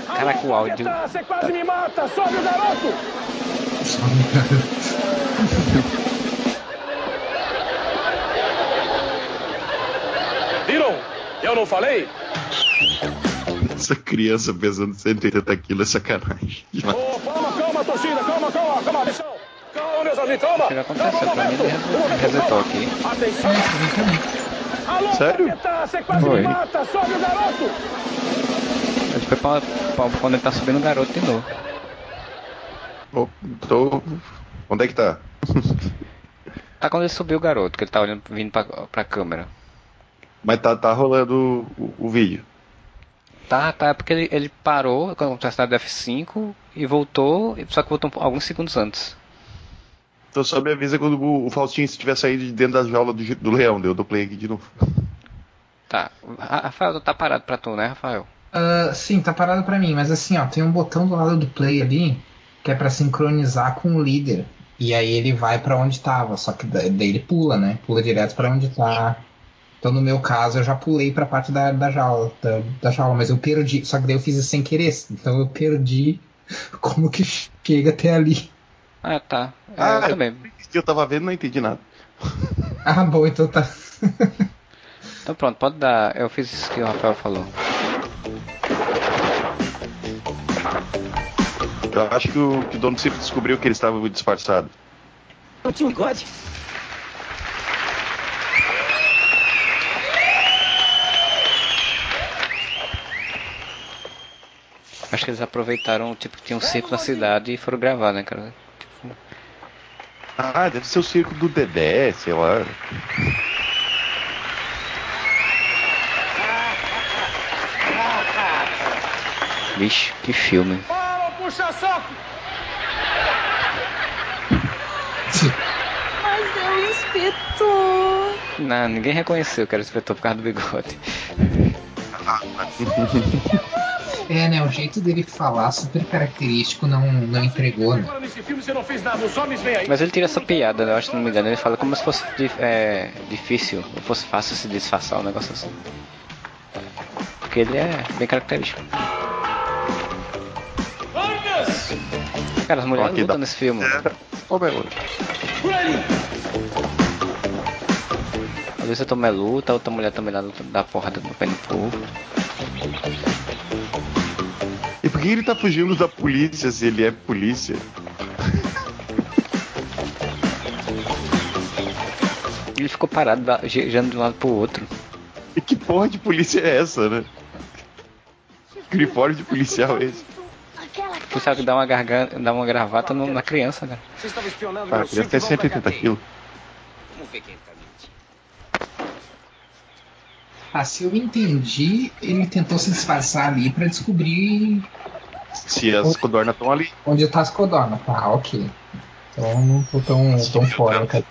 Caraca, o áudio. Você quase me mata! Sobe o garoto! Viram? Eu não falei? Essa criança pesando 180 quilos é sacanagem. Oh, calma, calma, torcida, calma, calma, calma, atenção! Calma, meus amigos, calma! O que aconteceu? Pra mim, resetou aqui. Atenção! Alô, Sério? Paquetá, Você quase Foi. mata! Sobe o garoto! Ele foi pra, pra quando ele tá subindo o garoto de novo. Tô... Onde é que tá? Tá quando ele subiu o garoto, que ele tá olhando, vindo pra, pra câmera. Mas tá, tá rolando o, o vídeo. Tá, tá, é porque ele, ele parou com a velocidade do F5 e voltou, só que voltou alguns segundos antes. Então só me avisa quando o, o Faustinho estiver saído de dentro da jaula do, do leão. Deu do play aqui de novo. Tá. Ra- Rafael, tá parado pra tu, né, Rafael? Ah, sim, tá parado pra mim, mas assim, ó, tem um botão do lado do play ali que é pra sincronizar com o líder. E aí ele vai pra onde tava, só que da- daí ele pula, né? Pula direto pra onde tá. Então no meu caso eu já pulei pra parte da, da jaula, da, da jaula, mas eu perdi, só que daí eu fiz isso sem querer, então eu perdi como que chega até ali. Ah, tá. É, Ah, eu também. Eu tava vendo e não entendi nada. Ah, bom, então tá. Então pronto, pode dar. Eu fiz isso que o Rafael falou. Eu acho que o, que o dono sempre descobriu que ele estava disfarçado. Eu tinha um bigode. Acho que eles aproveitaram, tipo, que tinha um circo na cidade e foram gravar, né, cara? Tipo... Ah, deve ser o circo do Dedé, sei lá. Vixe, que filme. Para, puxa saco! Mas é o inspetor. Não, ninguém reconheceu que era o inspetor por causa do bigode. É, né? O jeito dele falar super característico não, não entregou, né? Mas ele tira essa piada, né? Eu acho que se não me engano, ele fala como se fosse é, difícil, ou fosse fácil se disfarçar um negócio assim. Porque ele é bem característico. Cara, as mulheres Aqui lutam dá- nesse filme. Ô, meu. Às vezes eu tomo é luta, a outra mulher também lá luta, dá porrada no pé no povo. Por que ele tá fugindo da polícia se ele é polícia? Ele ficou parado, girando de um lado pro outro. E que porra de polícia é essa, né? Que uniforme de policial é esse? Tu sabe que dá uma garganta, dá uma gravata no- na criança, cara. Você estava espionando Ah, a criança tem cinto e vamos pra 180 cadeia. quilos. Vamos ver quem tá mentindo. Ah, se eu entendi, ele tentou se disfarçar ali pra descobrir Se as codornas estão ali. onde tá as codornas. Ah, ok. Então eu não tô tão, tão fora, cara.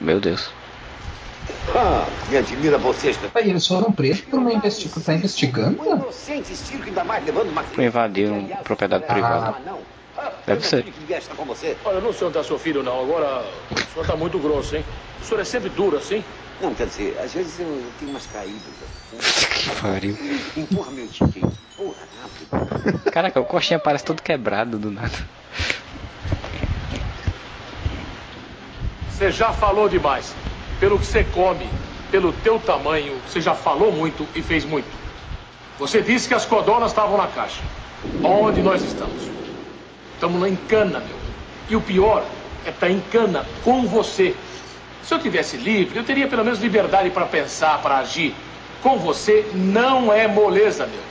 Meu Deus. Ah, me admira vocês. Aí eles foram presos por uma investigação. Tá investigando? Inocente, ainda mais levando uma Foi invadir uma propriedade privada. Ah, não. Deve ser. Olha, não sei onde está seu filho, não. Agora, o senhor está muito grosso, hein? O senhor é sempre duro assim? Não, quer dizer, às vezes eu, eu tenho umas caídas. assim. Que pariu. Empurra meu tiquinho. Caraca, o coxinha parece todo quebrado do nada. Você já falou demais. Pelo que você come, pelo teu tamanho, você já falou muito e fez muito. Você disse que as codonas estavam na caixa. Onde nós estamos? Estamos em cana, meu. E o pior é estar em cana com você. Se eu tivesse livre, eu teria pelo menos liberdade para pensar, para agir. Com você não é moleza, meu.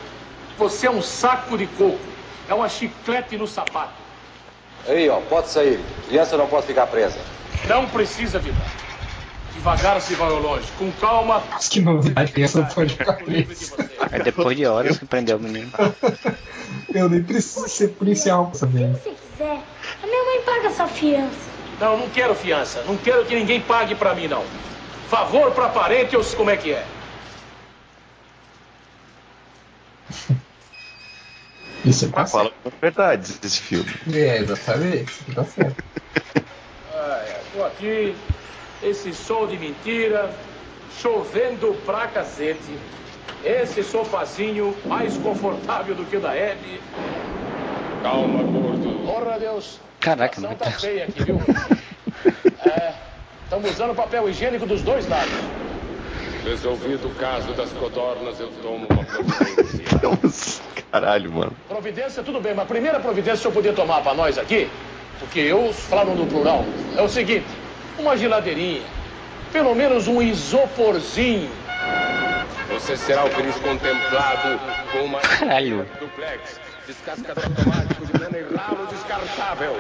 Você é um saco de coco. É uma chiclete no sapato. Aí, ó, pode sair. Criança não pode ficar presa. Não precisa virar. Devagar se vai ao longe. Com calma. Que novidade, essa pode ficar presa. Aí depois de horas que prendeu o menino. Eu nem preciso ser policial pra saber. Se quiser, a minha mãe paga essa fiança. Não, não quero fiança. Não quero que ninguém pague pra mim, não. Favor pra parente, eu sei como é que é. Isso é Ah, fala com verdade esse filme. É, exatamente. Tá certo. Ai, tô aqui, esse sol de mentira, chovendo pra cacete. Esse sofazinho mais confortável do que o da Hebe. Calma, gordo. Porra, Deus. Caraca, situação tá Deus. feia aqui, viu? É, estamos usando papel higiênico dos dois lados. Resolvido o caso das codornas, eu tomo uma providência. Nossa, caralho, mano. Providência, tudo bem, mas a primeira providência que eu podia tomar pra nós aqui, porque eu falo no plural, é o seguinte: uma geladeirinha, pelo menos um isoporzinho. Você será o feliz contemplado com uma Caralho. duplex, descascador automático de e ralo descartável.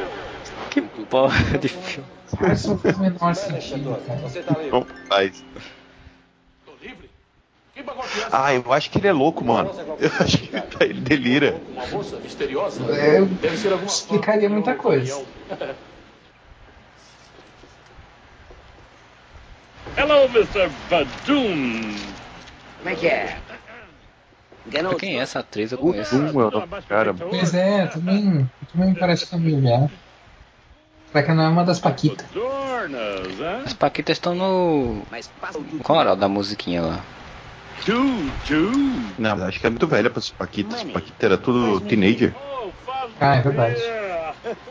Que porra de filme. Faz menor sentido. Você tá livre. Não faz. Tô livre? Que bagunça Ah, eu acho que ele é louco, mano. Eu acho que ele, tá- delira. Uma moça misteriosa? É, explicaria muita coisa. Hello, Mr. Badoon. Como é que é? Enganou Quem é essa atriz? Eu conheço. É cara. Pois é, também, também me parece familiar. Será que não é uma das Paquitas? Hein? As paquitas estão no. Mas passa o no coral da musiquinha lá. Não, mas acho que é muito velha pra ser Paquita. Paquita era tudo teenager. Ah, é verdade.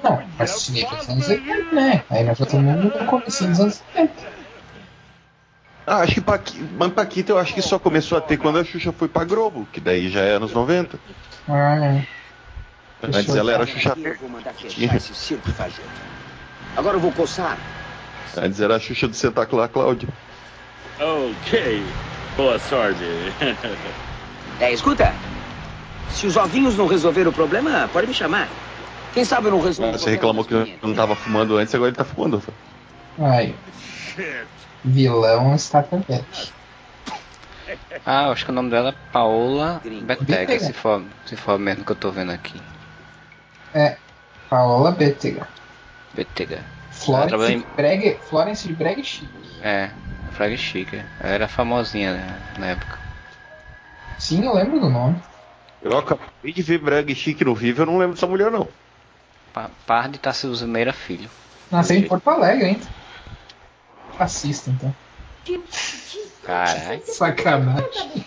Não, mas o cinema dos anos 80, né? Aí nós já estamos no começo dos anos 70. Ah, acho que Paqui... mas Paquita eu acho que só começou a ter quando a Xuxa foi pra Globo, que daí já é anos 90. Ah, é. Antes ela era Xuxa fajuto. Agora eu vou coçar. Antes era a Xuxa do Santa Clara Cláudia. Ok. Boa sorte. É, escuta. Se os ovinhos não resolveram o problema, pode me chamar. Quem sabe eu não resolvo o Você reclamou que não tava fumando antes, agora ele tá fumando. Ai. Vilão está também. Ah, acho que o nome dela é Paola Betega, se for, se for mesmo que eu tô vendo aqui. É. Paola Bettega. Betega. Florence, em- Florence de Brega Chic. É, Frag Chica. Ela era famosinha né, na época. Sim, eu lembro do nome. Eu acabei de ver Brag Chique no Vivo, eu não lembro dessa mulher, não. Pa- Par de Tarcísio Meira Filho. Nasceu em Porto Alegre ainda. Assista então. Caralho. Sacanagem.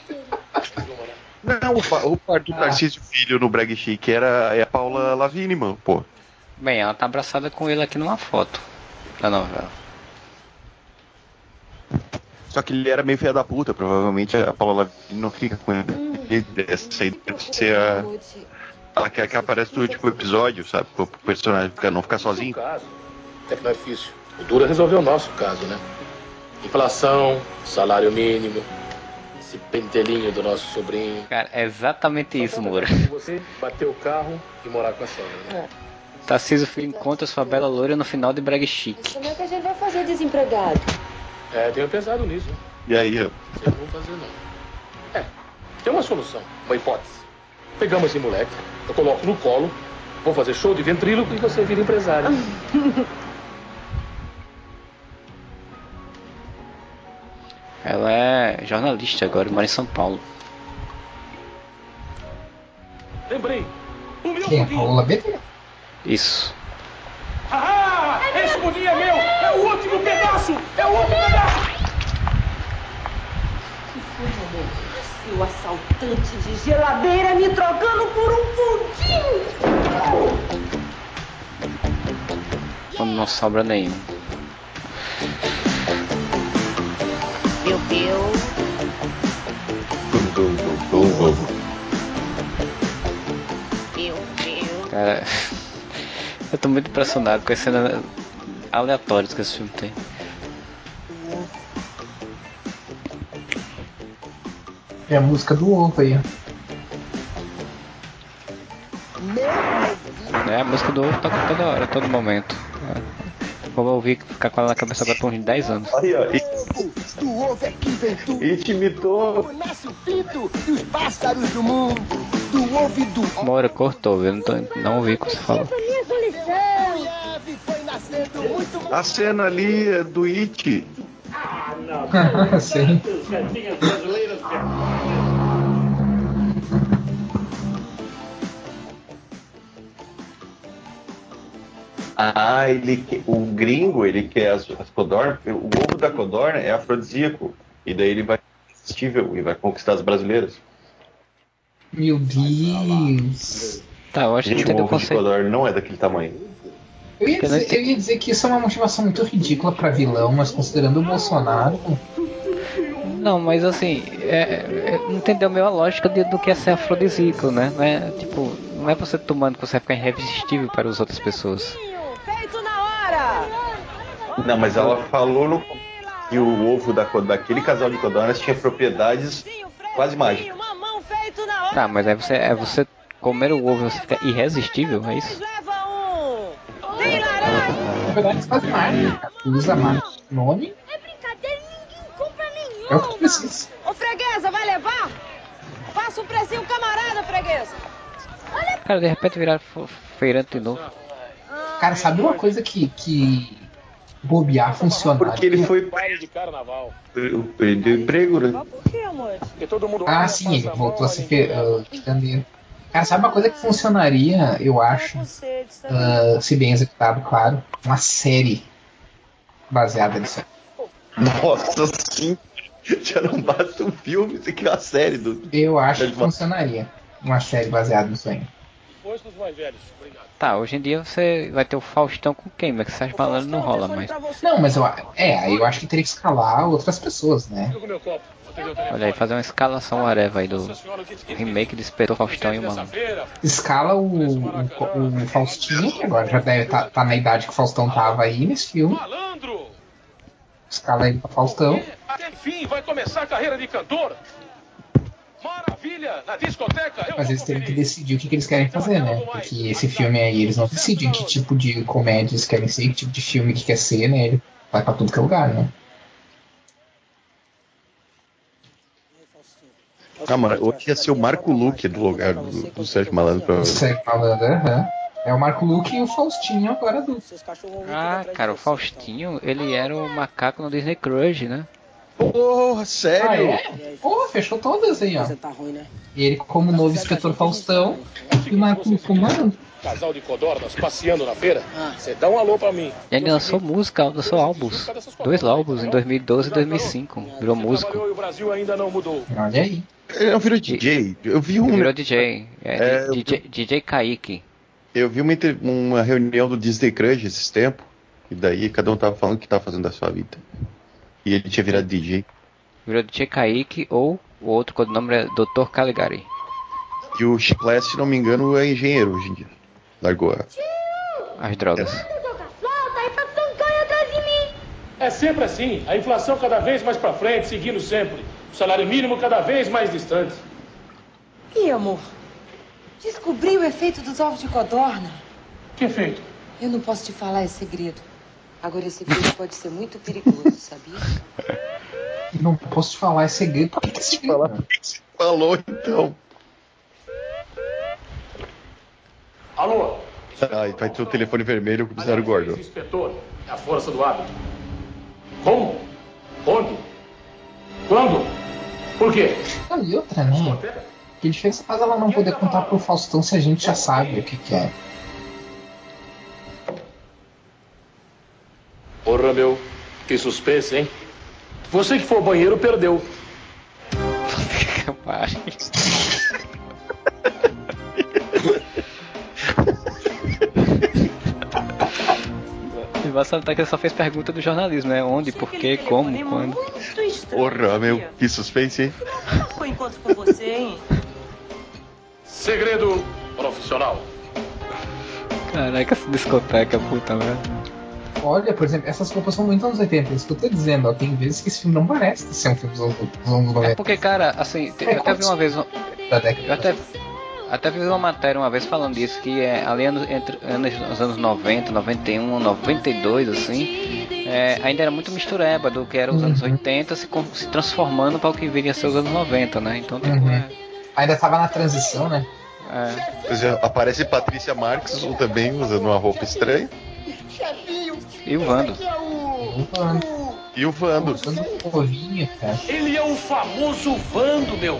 Não, o, pa- o par do Tarcísio Filho no Brag Chique era é a Paula Lavigne, mano, pô. Bem, ela tá abraçada com ele aqui numa foto da novela. Só que ele era meio filha da puta, provavelmente a Paula Lavigne não fica com ele. Essa aí deve ser a. Ela que, que aparece no último episódio, sabe? Pro pro personagem ficar- não ficar sozinho. caso, até que não é difícil. O duro é resolver o nosso caso, né? Inflação, salário mínimo, esse pentelinho do nosso sobrinho. Cara, é exatamente isso, Moura. Você bater o carro e morar com a sogra, né? Tarcísio Filho encontra sua bela loira no final de Brag Chic. Como é que a gente vai fazer desempregado? É, tenho pensado nisso. E aí, ó. Eu não vou fazer não. É, tem uma solução, uma hipótese. Pegamos esse moleque, eu coloco no colo, vou fazer show de ventríloco e você vira empresário. Ela é jornalista agora, mora em São Paulo. Lembrei, o meu Quem é. Paola Bettega? Isso. Ah, esse pudim é meu! É último pedaço! É o último pedaço! O assaltante de geladeira me trocando por um pudim! Quando não sobra nenhum. Meu Deus. Meu Deus. Cara, eu tô muito impressionado com as cenas aleatórias que esse filme tem. É a música do ovo aí, ó. É, a música do ovo toca toda hora, todo momento. Vou ouvir ficar com ela na cabeça agora por uns 10 anos. Aí, ó. Do ovo é que vem tudo. E te imitou. Nasce o pinto e os pássaros do mundo. Do ovo e do Uma hora cortou, eu não, tô, não ouvi o que você falou. A cena ali é do It. Sim. Ah, ele que- o gringo, ele quer as, as codornas, o ovo da codorna é afrodisíaco. E daí ele vai irresistível e vai conquistar as brasileiras. Meu Deus. Tá, eu acho que Gente, entendeu o o ovo de conceito. codorna não é daquele tamanho. Eu ia, dizer, eu ia dizer que isso é uma motivação muito ridícula pra vilão, mas considerando o Bolsonaro. Não, mas assim, é, é, não entendeu meio a lógica de- do que é ser afrodisíaco, né? Não é, tipo, não é você tomando que você vai ficar irresistível para as outras pessoas. Feito na hora! Não, mas ela falou no que o ovo da, daquele casal de codornas tinha propriedades quase mágicas. Tá, mas aí você, é você comer o ovo e você fica irresistível, é isso? Na verdade, você faz marca, cara. Tu usa a marca nome. É o que precisa. Ô, freguesa, vai levar? Faça um precinho camarada, freguesa. Cara, de repente virar feirante de novo. Cara, sabe uma coisa que, que bobear funcionar? Porque ele foi Baile de carnaval. perdeu emprego, né? Por que, amor? Porque todo mundo Ah, sim, ele voltou a ser uh. Cara, sabe uma coisa que funcionaria, eu acho, uh, se bem executado, claro, uma série baseada nisso. Nossa, sim. Já não basta um filme, isso aqui é uma série do. Eu acho que funcionaria uma série baseada nisso aí. Depois dos mais velhos. Obrigado. Tá, hoje em dia você vai ter o Faustão com quem? Mas que essas balas não rola mais. Não, mas eu, é, aí eu acho que teria que escalar outras pessoas, né? Olha aí, fazer uma escalação whatever aí do remake de Espetor Faustão e o Malandro. Escala o, o, o Faustinho, que agora já deve estar tá, na idade que o Faustão tava aí nesse filme. Escala ele pra Faustão. Até enfim, vai começar a carreira de cantor. Maravilha. Na discoteca, eu Mas eles têm que decidir o que, que eles querem fazer, né? Porque esse filme aí, eles não decidem que tipo de comédia eles querem ser, que tipo de filme que quer ser, né? Ele vai pra tudo que é lugar, né? Ah, mano, hoje ia ser o Marco Luque do lugar do, do Sérgio Malandro. Pra... Sérgio Malandro, aham. É o Marco Luque e o Faustinho agora do. Ah, cara, o Faustinho, ele era o macaco no Disney Crush, né? Porra, Ah, sério? é? Pô, fechou todas aí, ó. Você tá ruim, né? E ele como novo inspetor Faustão e o Marco Luque como malandro. Casal de codornas passeando na feira. Você dá um alô pra mim. E ele lançou música, lançou álbuns. Dois álbuns em 2012 e 2005. Virou músico. E o Brasil ainda não mudou. Olha aí. Ele não virou DJ. Eu vi um. Virou DJ. É, É, eu DJ, DJ Kaique. Eu vi uma, uma reunião do Disney Crush esses tempos. E daí cada um tava falando o que tava fazendo da sua vida. E ele tinha virado DJ. Virou DJ Kaique ou o outro codinome é Dr. Caligari. E o Chiclete, se não me engano, é engenheiro hoje em dia. Largou a. As drogas. É sempre assim. A inflação cada vez mais pra frente, seguindo sempre. O salário mínimo cada vez mais distante. Ih, amor. Descobri o efeito dos ovos de codorna. Que efeito? Eu não posso te falar, é segredo. Agora, esse efeito pode ser muito perigoso, sabia? Não posso te falar, é segredo. Por que, que é segredo? Falou então. Alô? Ah, e vai ter o telefone vermelho com o Zero Gordon. Inspetor, é a força do hábito. Como? Onde? Quando? Por quê? Ah, e outra, né? Que diferença faz ela não poder contar pro Faustão se a gente já sabe o que, que é? Porra, meu. Que suspense, hein? Você que for ao banheiro perdeu. E você tá que ele só fez pergunta do jornalismo, né? Onde, por quê, como, quando. Porra, meu, que suspense, hein? Foi encontro com você, hein? Segredo profissional. Caraca, essa discoteca, puta merda. Olha, por exemplo, essas roupas são muito anos 80, isso que eu tô dizendo, ó, tem vezes que esse filme não parece ser um filme dos anos, dos anos É 90. porque, cara, assim, eu até vi uma vez. Da década. Eu até, até vi uma matéria uma vez falando disso, que é ali anos- entre anos, os anos 90, 91, 92, assim, é, ainda era muito mistureba do que era os anos 80 se, se transformando para o que viria a ser os anos 90, né? Então, tipo, Uhum. é, Ainda tava na transição, né? é. É, aparece Patrícia Marques ou também usando uma roupa estranha. Chefinho, E o Vando. é. E o Vando. Ele é o famoso Vando, meu.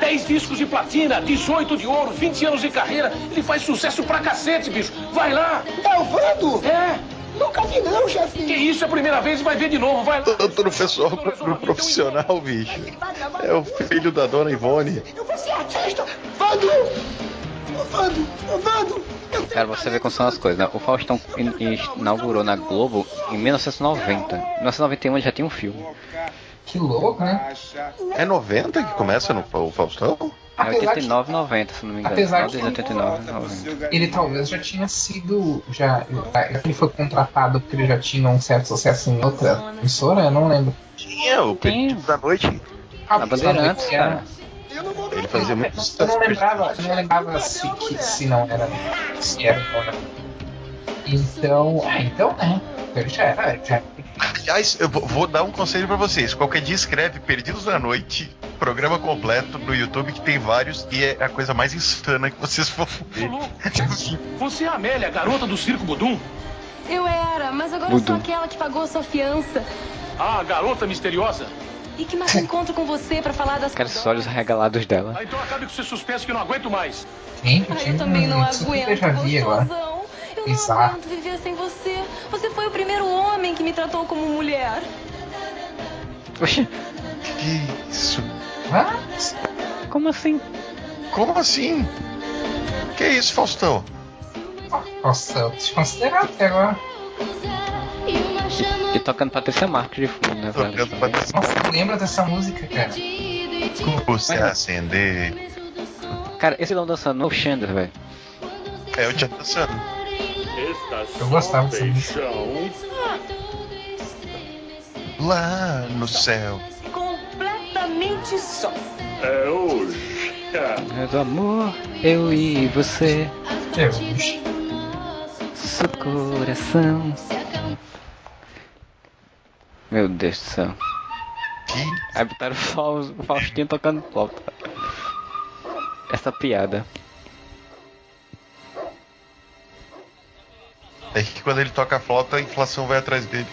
10 discos de platina, 18 de ouro, 20 anos de carreira. Ele faz sucesso pra cacete, bicho. Vai lá. É o Vando? É. Nunca vi não, chefinho. Que isso, é a primeira vez e vai ver de novo. Vai lá. Tanto no pessoal profissional, bicho. É o filho da dona Ivone. Eu vou ser artista. Vando! Ô, Vando! Ô, Vando! Eu Cara, você vê como são as coisas, né? O Faustão in- in- inaugurou na Globo em 1990. Em 1991 ele já tinha um filme. Que louco, né? É 90 que começa no o Faustão? É Apesar 89, 90, se não me engano. Apesar de que- 89, 90. Ele talvez já tinha sido. Já, ele foi contratado porque ele já tinha um certo sucesso em outra emissora, eu não lembro. Tinha, o Perdido da Noite. Na Bandeirantes, cara. Ele fazia muito Eu sucesso. não lembrava, eu não lembrava se, que, se não era. Se era ou não. Então. Ah, então né? Ele já era. Já, Aliás, eu vou, dar um conselho pra vocês. Qualquer dia escreve Perdidos da Noite, programa completo no YouTube que tem vários e é a coisa mais insana que vocês vão ver. Você é a Amélia, garota do circo Budum? Eu era, mas agora Voodoo. sou aquela que pagou sua fiança. Ah, garota misteriosa? E que marca encontro com você pra falar das Cara, esses olhos regalados dela. Ah, então acabe com esse suspense que eu não aguento mais. Gente, eu Ah, eu também não aguento, déjà vu agora. gostosão. Eu não Exato. aguento viver sem você. Você foi o primeiro homem que me tratou como mulher. Oxi, Que isso? Ah, como assim? Como assim? Que isso, Faustão? nossa, desconsiderado até agora. E tocando Patrícia Marques de fundo, né, velho? Tocando Patrícia Nossa, lembra dessa música, cara? Você acender. Cara, esse não dançando no Xander, velho. É, eu tinha dançando. Eu gostava dessa música. Lá no céu. Completamente só. É hoje. Mas o amor, eu e você. Eu. Seu coração. Meu Deus do céu. Aí botaram o Faus- o Faustinho tocando flauta. Essa piada. É que quando ele toca a flauta, a inflação vai atrás dele.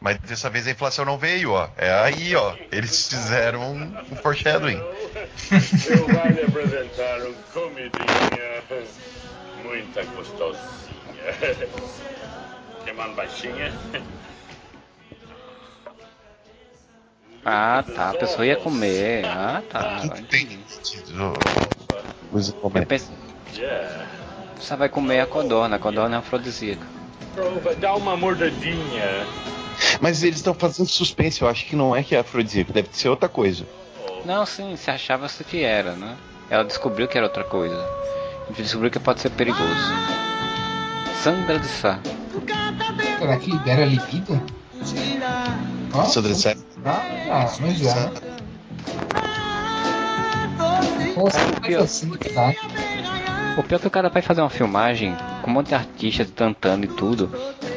Mas dessa vez a inflação não veio, ó. É aí, ó. Eles fizeram um, um foreshadowing. Eu vou lhe apresentar um comidinha muito gostosinha. Quer mano baixinha? Ah, tá. A pessoa ia comer. Ah, tá. Eu Yeah. você vai comer a codorna. A codorna é afrodisíaca. Prova, dá uma mordadinha. Mas eles estão fazendo suspense, eu acho que não é que é afrodisíaco, deve ser outra coisa. Não, sim, se achava -se que era, né? Ela descobriu que era outra coisa. Descobriu que pode ser perigoso. Sandra de Sá. Será que libera libido? Ó, Sandra de Sá. Ah, mas já. Você faz assim, tá? O pior é que o cara vai fazer uma filmagem com um monte de artistas cantando e tudo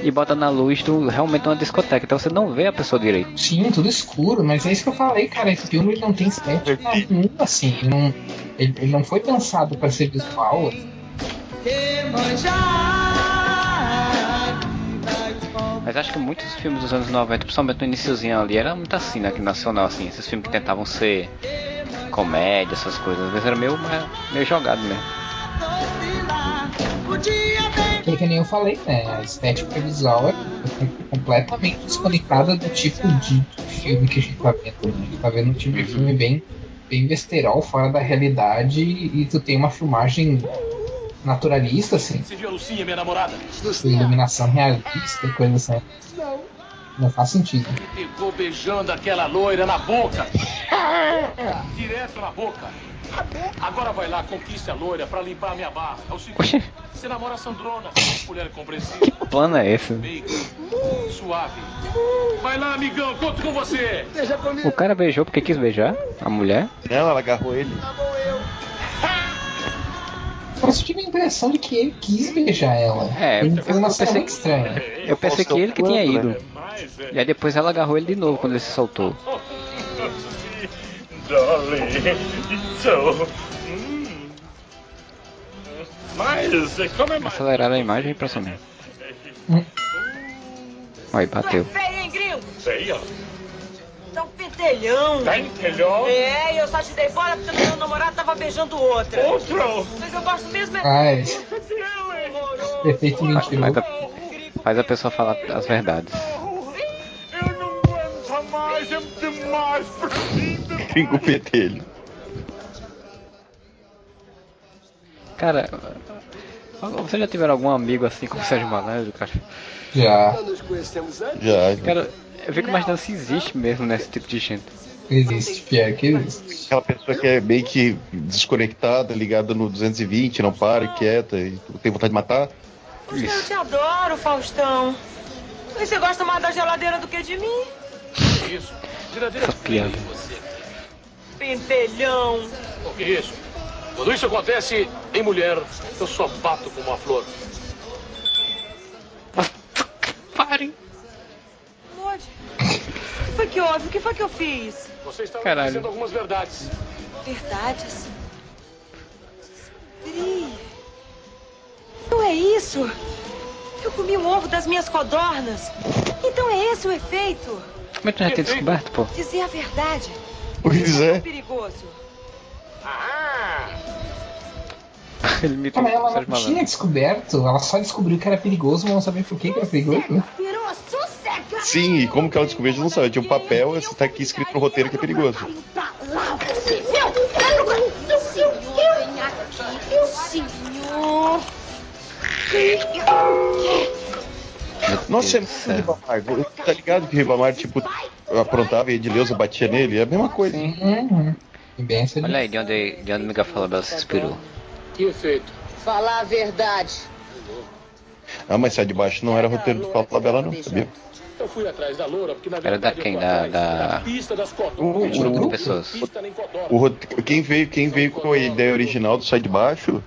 e bota na luz do realmente uma discoteca, então você não vê a pessoa direito. Sim, tudo escuro, mas é isso que eu falei, cara. Esse filme ele não tem estética nenhuma, assim. Ele não, ele, ele não foi pensado pra ser visual. Mas acho que muitos filmes dos anos 90, principalmente no iniciozinho ali, era muito assim, né? Que nacional, assim. Esses filmes que tentavam ser comédia, essas coisas. Às vezes era meio, meio jogado mesmo. Que, que nem eu falei, né? A estética visual é completamente desconectada do tipo de filme que a gente tá vendo. Né? A gente tá vendo um tipo de filme bem, bem besterol, fora da realidade, e tu tem uma filmagem naturalista, assim. Você viu a Lucinha, minha namorada? com iluminação realista e coisa assim. Não faz sentido. Pegou beijando aquela loira na boca. Direto na boca. Agora vai lá, conquiste a loira pra limpar a minha barra. É o seguinte, você namora a Sandrona, mulher compreensível. Que plano é esse? Suave. Vai lá, amigão, conto com você. O cara beijou porque quis beijar a mulher? Não, ela agarrou ele. Mas eu tive a impressão de que ele quis beijar ela. É, ele fez uma eu cena estranha. eu pensei que ele que tinha ido. E aí depois ela agarrou ele de novo quando ele se soltou. Dolly, so. Hum. Mas, como é mais? Aceleraram a imagem impressionante. Aí bateu. Hein, gringo? Feia? Tá um pentelhão. Pentelhão? É, eu só te dei fora porque meu namorado tava beijando outra. Outro? Mas eu gosto mesmo é... Ai, efeito Faz, mentiroso. faz a, faz a pessoa falar as verdades. Nunca mais é demais pra mim. Gringo petelho. Cara, você já tiveram algum amigo assim como o Sérgio Malandro, cara? Já. Já. Cara, eu fico imaginando se existe mesmo nesse tipo de gente. Existe, pior que existe. Aquela pessoa que é meio que desconectada, ligada no 220, não para, quieta e tem vontade de matar. Eu te adoro, Faustão. Mas você gosta mais da geladeira do que de mim? Isso. Geladeira Essa piada. Pentelhão. O que é isso? Quando isso acontece em mulher, eu só bato como uma flor. Parem. Lorde, o que foi que houve? O que foi que eu fiz? Você está Caralho. dizendo algumas verdades. Verdades? Pri. Não é isso. Eu comi um ovo das minhas codornas. Então é esse o efeito. Como é que tu já tinha descoberto, pô? Dizer a verdade. Pois É perigoso. Ele me Ah, mas ela não tinha descoberto, ela só descobriu que era perigoso, mas não sabia por que, que era perigoso. Sim, e como que ela descobriu, a gente não sabe. Tinha um papel, você tá aqui escrito no roteiro que é perigoso. Nossa, é muito Ribamar. Tá ligado que Ribamar, tipo, aprontava e Edileuza batia nele? É a mesma coisa. Uhum. E bem Olha aí de onde, de onde Miguel Falabella se inspirou. Que efeito? Falar a verdade. Ah, mas sai de baixo não era roteiro do Paulo Labella, não, sabia? Eu fui atrás da loura porque na Era da verdade quem? Da- da- pista das O- grupo de o- pessoas. O quem, veio, quem veio com a ideia original do Sai de Baixo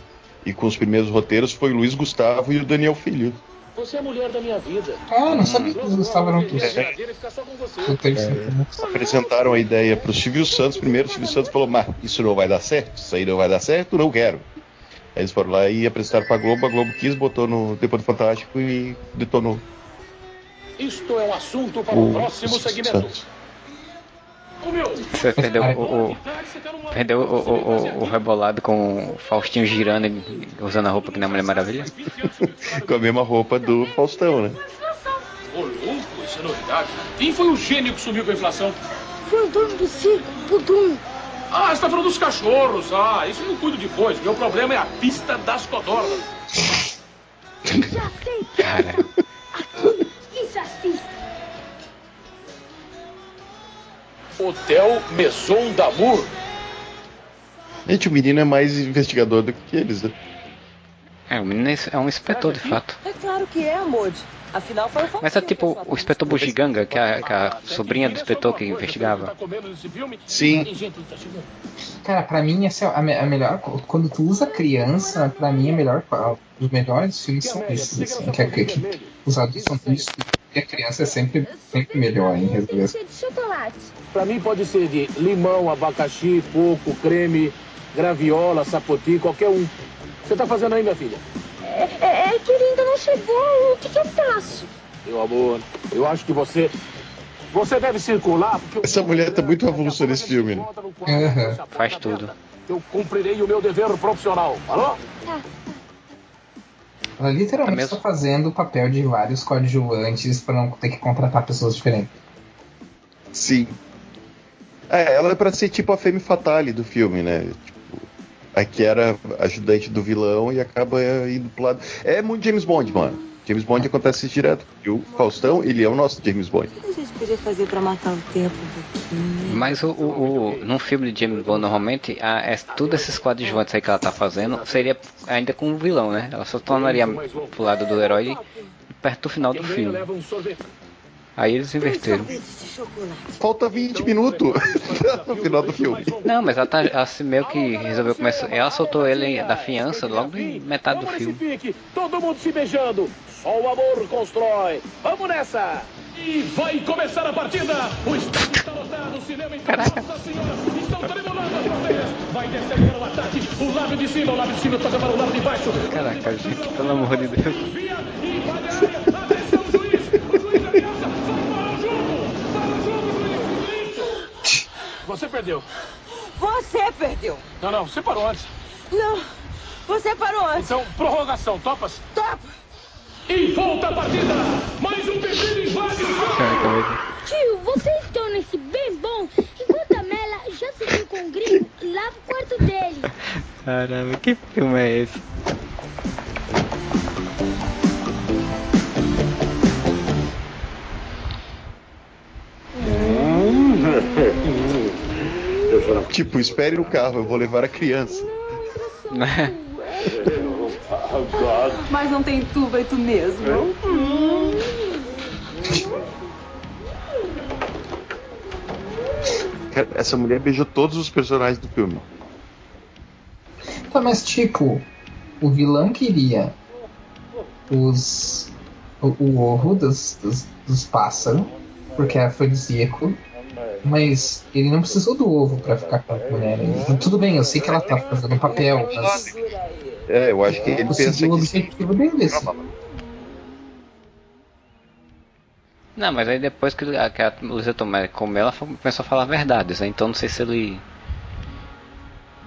e com os primeiros roteiros foi o Luiz Gustavo e o Daniel Filho. Você é a mulher da minha vida. Ah, não sabia que eles a e ficar só com você. Apresentaram a ideia pro Silvio Santos. Primeiro, o Silvio Santos falou: Mas isso não vai dar certo? Isso aí não vai dar certo? Não quero. Aí eles foram lá e apresentaram pra Globo. A Globo quis, botou no Depois do Fantástico e detonou Isto é um assunto para o o próximo segmento. Santos. Você perdeu o, o- perdeu o, o, o- o rebolado com o Faustinho girando e usando a roupa que nem a Mulher Maravilha? Com a mesma roupa do Faustão, né? Ô, louco, isso é novidade. Quem foi o gênio que sumiu com a inflação? Foi o dono do circo, dono. Ah, você tá falando dos cachorros. Ah, isso eu não cuido depois. Meu problema é a pista das codornas. Já sei. Cara, Aqui, isso assista. Hotel Maison d'Amour. Gente, o menino é mais investigador do que eles, né? é, o menino é é um inspetor de fato. É claro que é, Amode. Afinal, foi o Mas é tipo o inspetor Bugiganga, que é, a, que é a sobrinha do inspetor que investigava. Sim. Cara, pra mim essa é a, me- a melhor. Quando tu usa criança, pra mim é melhor. Os melhores filmes são esses, assim, que, que, que os adultos são tristes e a criança é sempre, sempre melhor em resolver. Chocolate. Pra mim pode ser de limão, abacaxi, coco, creme, graviola, sapoti, qualquer um. Você tá fazendo aí, minha filha? É, é, é que ele ainda não chegou. O que, que eu faço? Meu amor, eu acho que você. Você deve circular porque. Essa mulher tá muito avulsa nesse filme, né? Aham. Faz tudo. Eu cumprirei o meu dever profissional. Alô? Ela literalmente É está fazendo o papel de vários coadjuvantes pra não ter que contratar pessoas diferentes. Sim. É, ela é pra ser tipo a Femme Fatale do filme, né? Tipo, aqui era ajudante do vilão e acaba indo pro lado. É muito James Bond, mano. James Bond acontece isso direto. E o Faustão, ele é o nosso James Bond. O que a gente podia fazer pra matar o tempo um? Mas o, o, o- num filme de James Bond, normalmente, a, é, tudo esses coadjuvantes aí que ela tá fazendo seria ainda com o vilão, né? Ela só tornaria pro lado do herói perto do final do filme. Aí eles inverteram. Falta 20 minutos no final do filme. Não, mas ela, tá, ela meio que resolveu começar. Ela soltou ele da fiança logo em metade do filme. todo mundo se beijando. Só o amor constrói. Vamos nessa! E vai começar a partida! O estádio está lotado, o cinema está. Nossa Senhora! Estão tremulando as bandeiras! Vai descer para o ataque! O lado de cima, o lado de cima toca para o lado de baixo! Caraca, gente, pelo amor de Deus. E vai na área! Atenção, juiz Você perdeu. Você perdeu. Não, não, você parou antes. Não, você parou antes. Então, prorrogação, topas? Topa. E volta a partida! Mais um pedido invade o! Tio, vocês estão nesse bem bom. Enquanto a Mela já se viu com o gringo, lava o quarto dele. Caramba, que filme é esse? Tipo, espere no carro, eu vou levar a criança. Mas não tem tu, vai tu mesmo. Cara, essa mulher beijou todos os personagens do filme. Tá, mas tipo, o vilão queria os. o, o ovo dos, dos, dos pássaros, porque é afrodisíaco, mas ele não precisou do ovo pra ficar com a mulher. Então, tudo bem, eu sei que ela tá fazendo um papel, mas É, eu acho que ele pensa o que. objetivo dele. assim. Não, mas aí depois que, a- que a Luísa Tomé comeu, ela começou a falar verdades, né? Então não sei se ele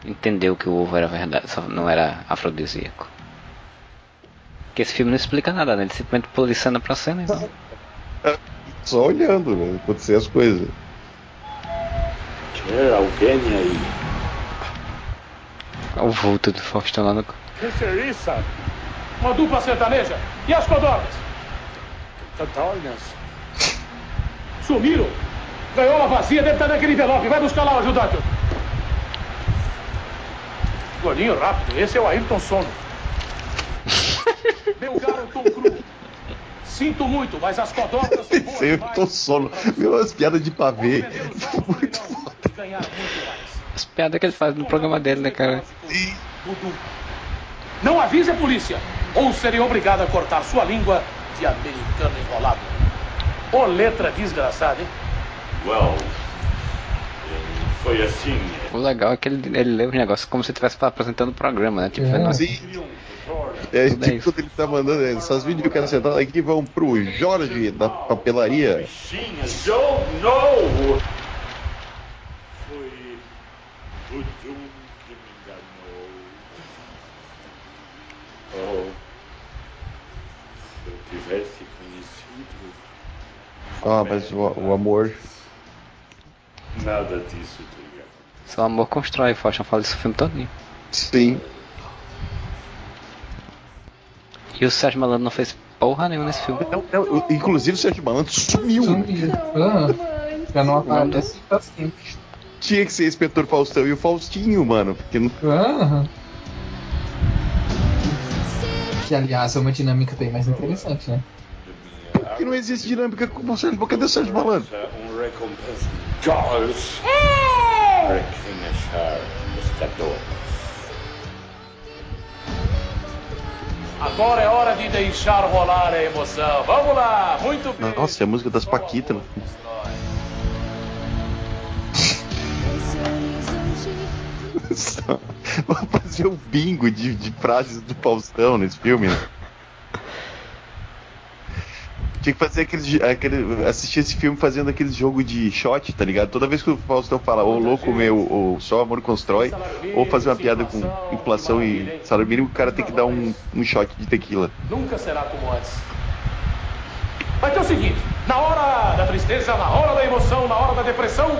entendeu que o ovo era verdade, só não era afrodisíaco. Porque esse filme não explica nada, né? Ele simplesmente pula de cena pra cena. Então. Só olhando, né? Acontecer as coisas. É, alguém aí. O vulto do Faustão lá no. Que é isso? Uma dupla sertaneja. E as codornas? Codornas? Sumiram. Gaiola vazia, deve estar naquele envelope. Vai buscar lá o ajudante. Gordinho rápido. Esse é o Ayrton Sono. Meu caro Tom Cruise. Sinto muito, mas as codornas são boas Eu tô sono. Meu, as piadas de pavê. Muito foda. As piadas que ele faz no programa dele, né, cara? Dudu. Não avise a polícia, ou serei obrigado a cortar sua língua de americano enrolado. Ô letra desgraçada, hein? Well, foi assim. O legal é que ele, ele lê os negócios como se estivesse apresentando o programa, né? Tipo, É. Sim. É, é tipo, quando ele tá mandando essas videocassetadas aqui vão pro Jorge da papelaria. O que. Oh, eu tivesse conhecido, Ah, mas o, o amor. nada disso teria Seu amor constrói, Faustão fala isso o filme todinho. Sim. E o Sérgio Malandro não fez porra nenhuma nesse filme. Não, não, inclusive o Sérgio Malandro sumiu. Sumiu. Ah, já não aparece assim. Tinha que ser Inspetor Faustão e o Faustinho, mano. Porque não. Aham. Que aliás é uma dinâmica bem mais interessante, né? Porque não existe dinâmica com o Sérgio Cadê o Sérgio Malandro? Um recompensa. Para quem achar Agora é hora de deixar rolar a emoção. Vamos lá, muito bem. Nossa, é a música das Paquitas. né? Vamos fazer um bingo de, de frases do Faustão nesse filme. né? Tinha que fazer aquele, aquele. assistir esse filme fazendo aquele jogo de shot, tá ligado? Toda vez que o Faustão fala, ô louco meu, ou só amor constrói, ou fazer uma piada com inflação e salário mínimo, o cara tem que dar um, um shot de tequila. Nunca será como antes. Mas é o seguinte: na hora da tristeza, na hora da emoção, na hora da depressão,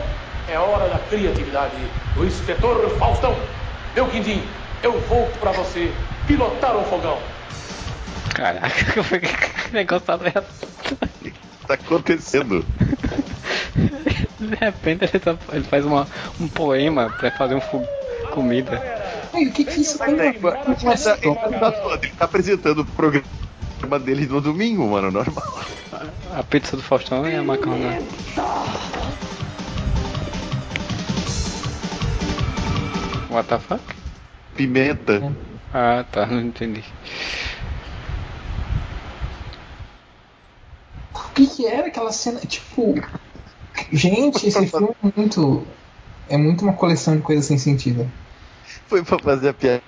é hora da criatividade do inspetor Faustão. Meu quindim, eu volto pra você pilotar o fogão. Caraca, como é que que negócio tá aleatório? Tá acontecendo. De repente ele, tá- ele faz uma, um poema pra fazer um fu- comida. Ei, o que que isso tem a ver com o Ele tá, ele tá apresentando o programa dele no domingo, mano, normal. A pizza do Faustão e a macarronada. What the fuck? Pimenta. Ah, tá, não entendi. O que era aquela cena? Tipo. Gente, esse filme é muito. É muito uma coleção de coisas sem sentido. Foi pra fazer a piada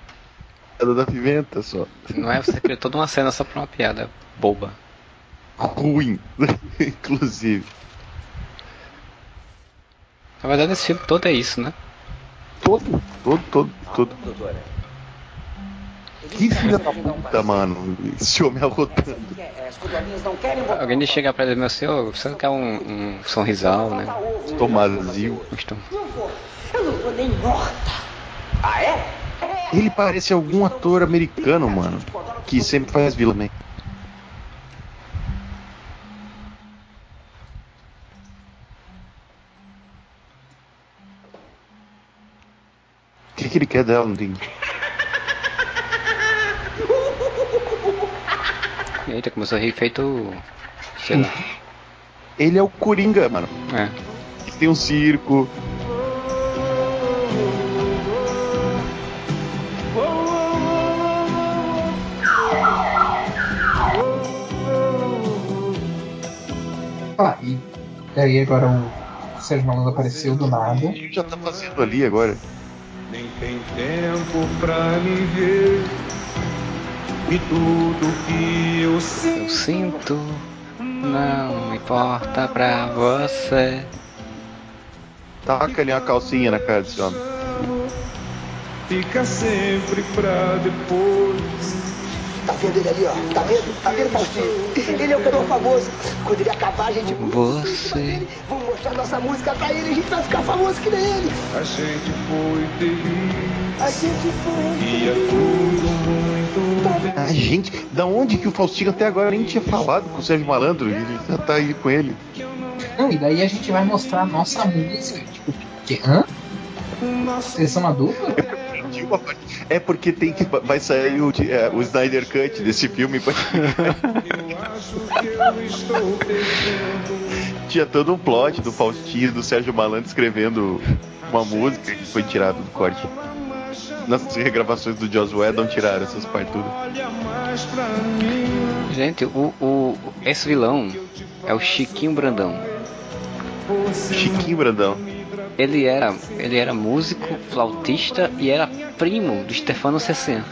da pimenta só. Não é você criou toda uma cena só pra uma piada boba. Ruim, inclusive. Na verdade esse filme todo é isso, né? Todo, todo, todo, todo. Que filha da puta, mano. Esse homem arrotando. Querem botar Alguém chega pra ele, meu senhor, você não quer um, um sorrisal, né? Tomazio. Estou- Eu não vou nem morta. Ah, é? Ele parece algum ator americano, mano. Que sempre faz vilão, né? O que, que ele quer dela? Não tem. Eita, começou a rir feito. sei lá. Ele é o Coringa, mano. É. Tem um circo. Ah, e aí agora o Sérgio Malandro apareceu do nada. O que já tá fazendo ali agora? Nem tem tempo pra me ver. E tudo que eu Eu sinto. sinto, não importa pra você. Taca ali uma calcinha na cara desse homem. Fica sempre pra depois. Tá vendo ele ali, ó? Tá vendo? Tá vendo, Faustinho? Ele é o cantor famoso. Quando ele acabar, a gente. Você. Vamos mostrar nossa música pra ele, a gente vai ficar famoso que nem ele. A gente foi feliz. A gente foi. E é tudo bem. Ah, gente, da onde que o Faustinho até agora nem tinha falado com o Sérgio Malandro? Ele já tá aí com ele. Não, e daí a gente vai mostrar a nossa música. Tipo, que, hã? Vocês são uma dupla? É porque tem que vai sair o, é, o Snyder Cut desse filme. Tinha todo um plot do Faustinho, do Sérgio Malandro escrevendo uma música que foi tirado do corte. Nas regravações do Joss Whedon tiraram essas partes tudo. Gente, o, o, esse vilão é o Chiquinho Brandão. Chiquinho Brandão. Ele era, ele era músico, flautista e era primo do Stefano Cecen.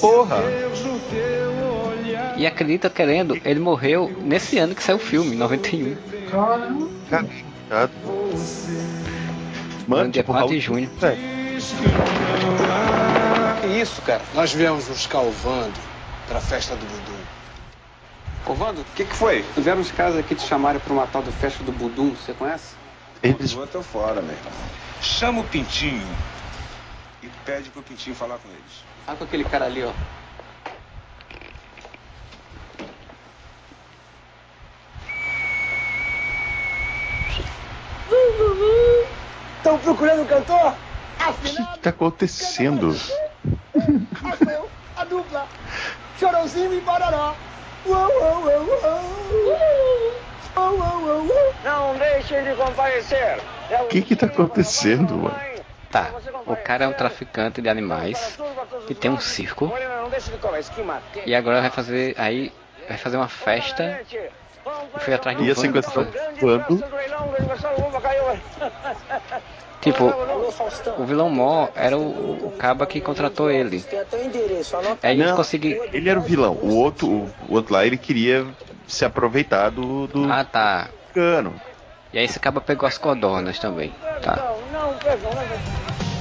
Porra! E acredita querendo, ele morreu nesse ano que saiu o filme, 91. Cagado. Mano, dia 4 de junho. Que isso, cara? Nós viemos nos calvando pra festa do Budum. Covando, o que, que foi? Vieram os caras aqui te chamarem pra uma tal de festa do Budum, você conhece? Eles estão fora, meu irmão. Chama o Pintinho e pede pro Pintinho falar com eles. Tá com aquele cara ali, ó. Estão procurando um cantor? O que, que tá acontecendo? Eu, a dupla. Chorãozinho e Barará. Uou, uou, uou, uou. Uou, uou, uou, uou. Não deixem de comparecer. O que que tá acontecendo, mano? Tá, o cara é um traficante de animais que tem um circo e agora vai fazer aí vai fazer uma festa e foi atrás do Ia Wanda sequestrar pra- o Wando. Tipo, o vilão Mó era o, o caba que contratou ele. Anota Aí ele Não, conseguiu. ele era o vilão. O outro, o, outro lá, ele queria se aproveitar do, do Ah tá. cano. E aí esse caba pegou as codornas também. Tá.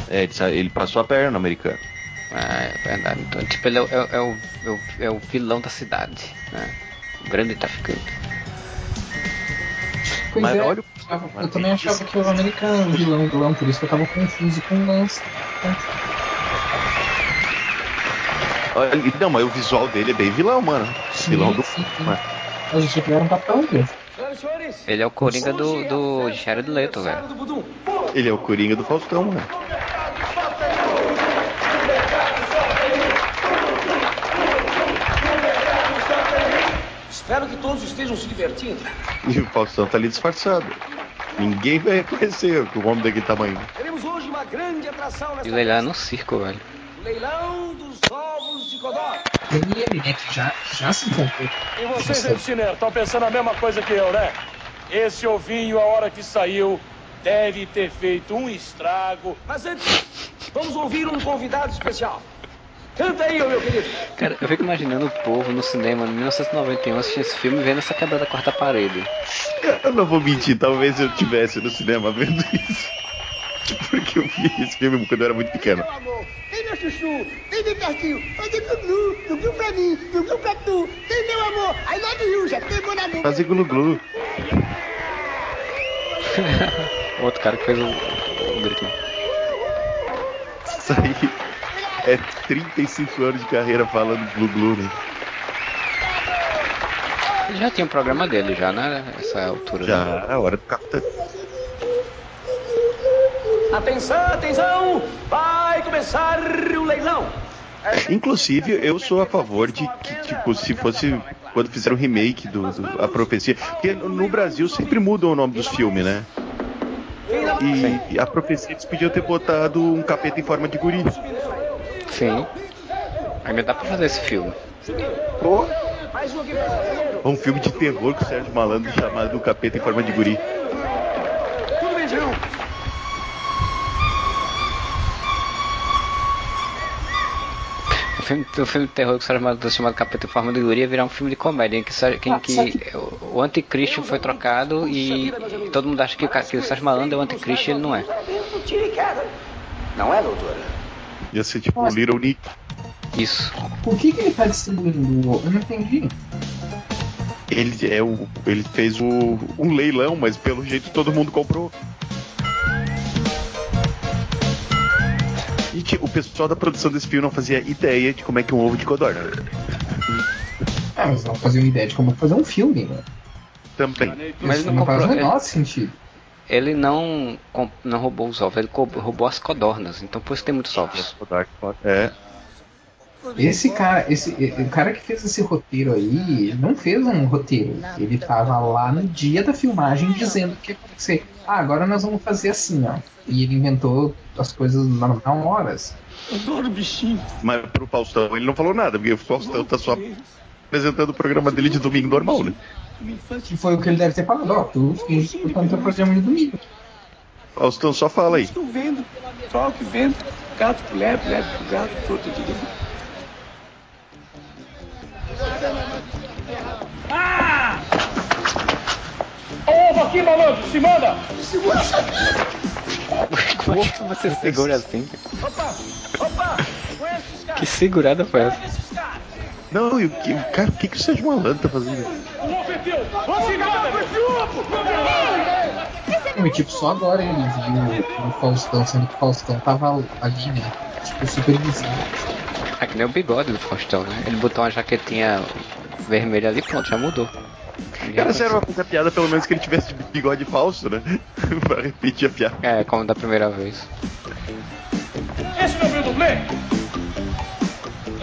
É, ele, passou a perna no americano. Ah, é verdade. Então, tipo, ele é, o- é é o, é, o, é o vilão da cidade, né? O grande traficante. Pois Mas é, olha eu também achava que o americano vilão, vilão, por isso que eu tava confuso com o lance. Não, mas o visual dele é bem vilão, mano. vilão do. sim, sim. Mano. A gente tiveram um papel dele. Ele é o Coringa do, do Jared Leto, velho. Ele é o Coringa do Faustão, mano. Espero que todos estejam se divertindo. E o Faustão tá ali disfarçado. Ninguém vai reconhecer o homem daquele tamanho. Teremos hoje uma grande atração E nesta o leilão é no circo, velho. leilão dos ovos de Codó. Tem ele, né, que já, já se encontrou. E vocês cinema estão pensando a mesma coisa que eu, né? Esse ovinho, a hora que saiu, deve ter feito um estrago. Mas antes, vamos ouvir um convidado especial. Canta aí, meu querido. Cara, eu fico imaginando o povo no cinema em 1991 assistindo esse filme vendo essa quebra da quarta parede. Eu não vou mentir, talvez eu tivesse no cinema vendo isso. Porque eu vi esse filme quando eu era muito pequeno. Vem, meu chuchu, vem bem pertinho. Fazer glu-glu, glu-glu pra mim, glu-glu pra tu. Vem, meu amor, I love you, já pegou na mão. Fazer glu-glu. Outro cara que fez o, o grito. Isso aí é 35 anos de carreira falando glu-glu, né? Ele já tinha um programa dele já, né? Essa altura. Já, é hora do capitão. Atenção, atenção! Vai começar o leilão. Inclusive, eu sou a favor de que, tipo, se fosse quando fizeram o remake do, do A Profecia. Porque no Brasil sempre mudam o nome dos filmes, né? E, e a profecia eles podiam ter botado um capeta em forma de guri. Sim. Ainda dá pra fazer esse filme. Pô, um filme de terror com o Sérgio Malandro chamado Capeta em Forma de Guri. Tudo bem, João? O filme, o filme de terror que o Sérgio Malandro chamado Capeta em Forma de Guri ia virar um filme de comédia em que, em que o, anticristo foi trocado e todo mundo acha que o, que o Sérgio Malandro é o anticristo e ele não é. Não é, doutora? Ia ser tipo o Little Nick. Isso. Por que, que ele tá distribuindo? Eu não entendi. Ele, é o, ele fez o, um leilão, mas pelo jeito todo mundo comprou. E tipo, o pessoal da produção desse filme não fazia ideia de como é que um ovo de codorna. Ah, mas não fazia uma ideia de como fazer um filme, né? Também. Mas Isso ele não não faz o comprou. menor Ele, sentido. Ele não, não roubou os ovos, ele roubou as codornas. Então por isso tem muitos ovos. É. Esse cara, esse, o cara que fez esse roteiro aí, ele não fez um roteiro. Ele tava lá no dia da filmagem dizendo que ia acontecer. Ah, agora nós vamos fazer assim, ó. E ele inventou as coisas na, na horas. Adoro bichinho. Mas pro Faustão ele não falou nada, porque o Faustão tá só apresentando o programa dele de domingo normal, né? Que foi o que ele deve ter falado, ó, tu que tá no teu programa de domingo. Faustão só fala aí. Estou vendo, sol que vento, gato pro lebre, lebre pro gato, fruto de. Ah! Ovo aqui, malandro, se manda! Segura essa Como que você segura assim? Opa! Opa! Conhece esses caras? Que segurada foi essa? Não, e o que, cara, o que, que o Sérgio Malandro tá fazendo? Se e tipo, só agora ele viu o Faustão, sendo que o Faustão tava ali, né? Tipo, super visível. É que nem o bigode do Faustão, né? Ele botou uma jaquetinha vermelha ali pronto, já mudou. Cara, sério, pra fazer a piada, pelo menos que ele tivesse de bigode falso, né? pra repetir a piada. É, como da primeira vez. Esse não é o meu dublê?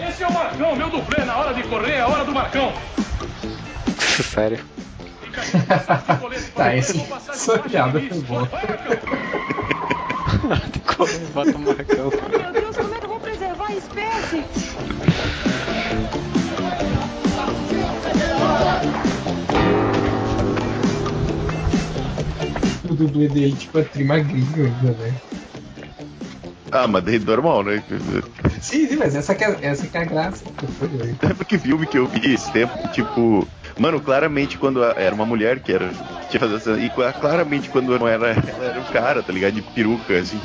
Esse é o Marcão, meu dublê. Na hora de correr é a hora do Marcão. Sério. Tá, esse, essa piada foi boa. Bota o Marcão. Meu Deus, como é que eu vou preservar a espécie? O dublê dele, tipo, é trimagrinho ainda, né? Ah, mas daí normal, né? Sim, sim, mas essa que é, essa que é a graça. que. Lembra que filme que eu vi esse tempo? Tipo, mano, claramente quando a- era uma mulher que era. Que tinha fazer essa, e cla- claramente quando não era. Ela era um cara, tá ligado? De peruca, assim.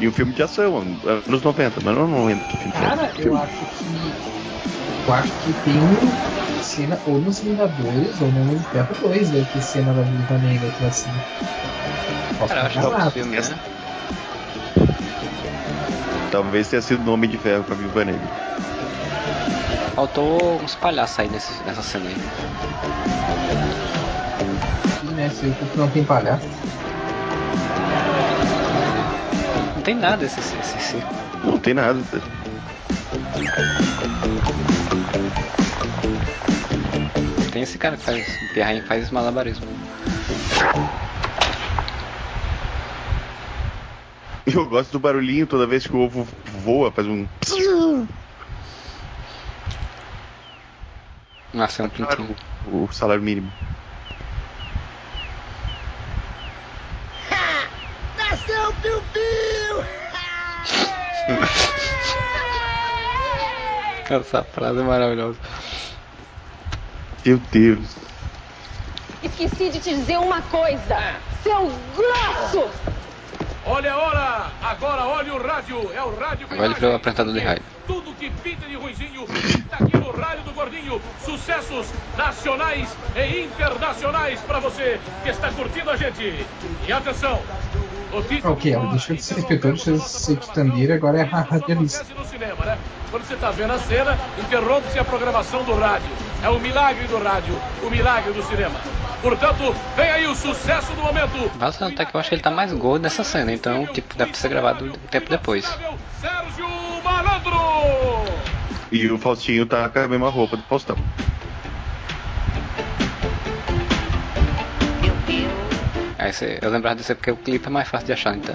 E um filme de ação, anos 90, mas eu não lembro que filme que era. Cara, eu acho que. Eu acho que tem uma cena ou nos Vingadores ou no Ferro 2, deve ter cena da Viúva Negra que é assim. Posso Cara, eu acho que é um filme, né? Talvez tenha sido Nome de Ferro pra Viúva Negra. Faltou uns palhaços aí nesse, nessa cena aí. Sim, né? O Cuco não tem palhaço. Não tem nada esse, esse. Não tem nada. tá? Tem esse cara que faz. O faz malabarismo. Eu gosto do barulhinho toda vez que o ovo voa, faz um. Nasceu um pintinho. O salário mínimo. Nasceu Piu Piu! Essa frase é maravilhosa. Meu Deus. Esqueci de te dizer uma coisa, seu grosso! Olha a hora! Agora olha o rádio! É o rádio ele virou imagem. apresentador de rádio. Tudo que pinta de ruizinho tá aqui no rádio do Gordinho. Sucessos nacionais e internacionais pra você que está curtindo a gente. E atenção! Notícia Ok, ela deixou de ser deixou de ser quitandeira, agora é a radialista. no cinema, né? Quando você tá vendo a cena, interrompe-se a programação do rádio. É o milagre do rádio, o milagre do cinema. Portanto, vem aí o sucesso do momento. Basta notar que eu acho que ele tá mais gordo nessa cena, então, tipo, deve ser gravado um tempo depois. Sérgio Malandro! E o Faustinho tá com a mesma roupa do Faustão. Aí você, eu lembrava disso porque o clipe é mais fácil de achar, então.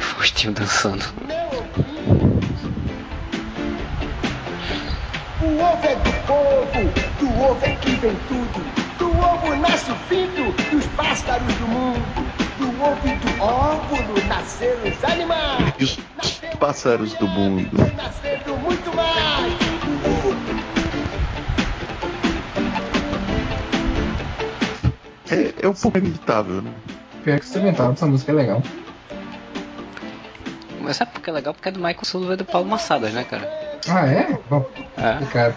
Faustinho dançando. O ovo é do povo, do ovo é que vem tudo. Do ovo nasce o filho dos pássaros do mundo. Do ovo e do óvulo nasceram os animais. E os pássaros do mundo. Nascendo muito mais. É, é um pouco inevitável, né? Pior que instrumental dessa música é legal. Mas sabe por que é legal? Porque é do Michael Sullivan e do Paulo Massadas, né, cara? Ah, é? Bom, É. cara.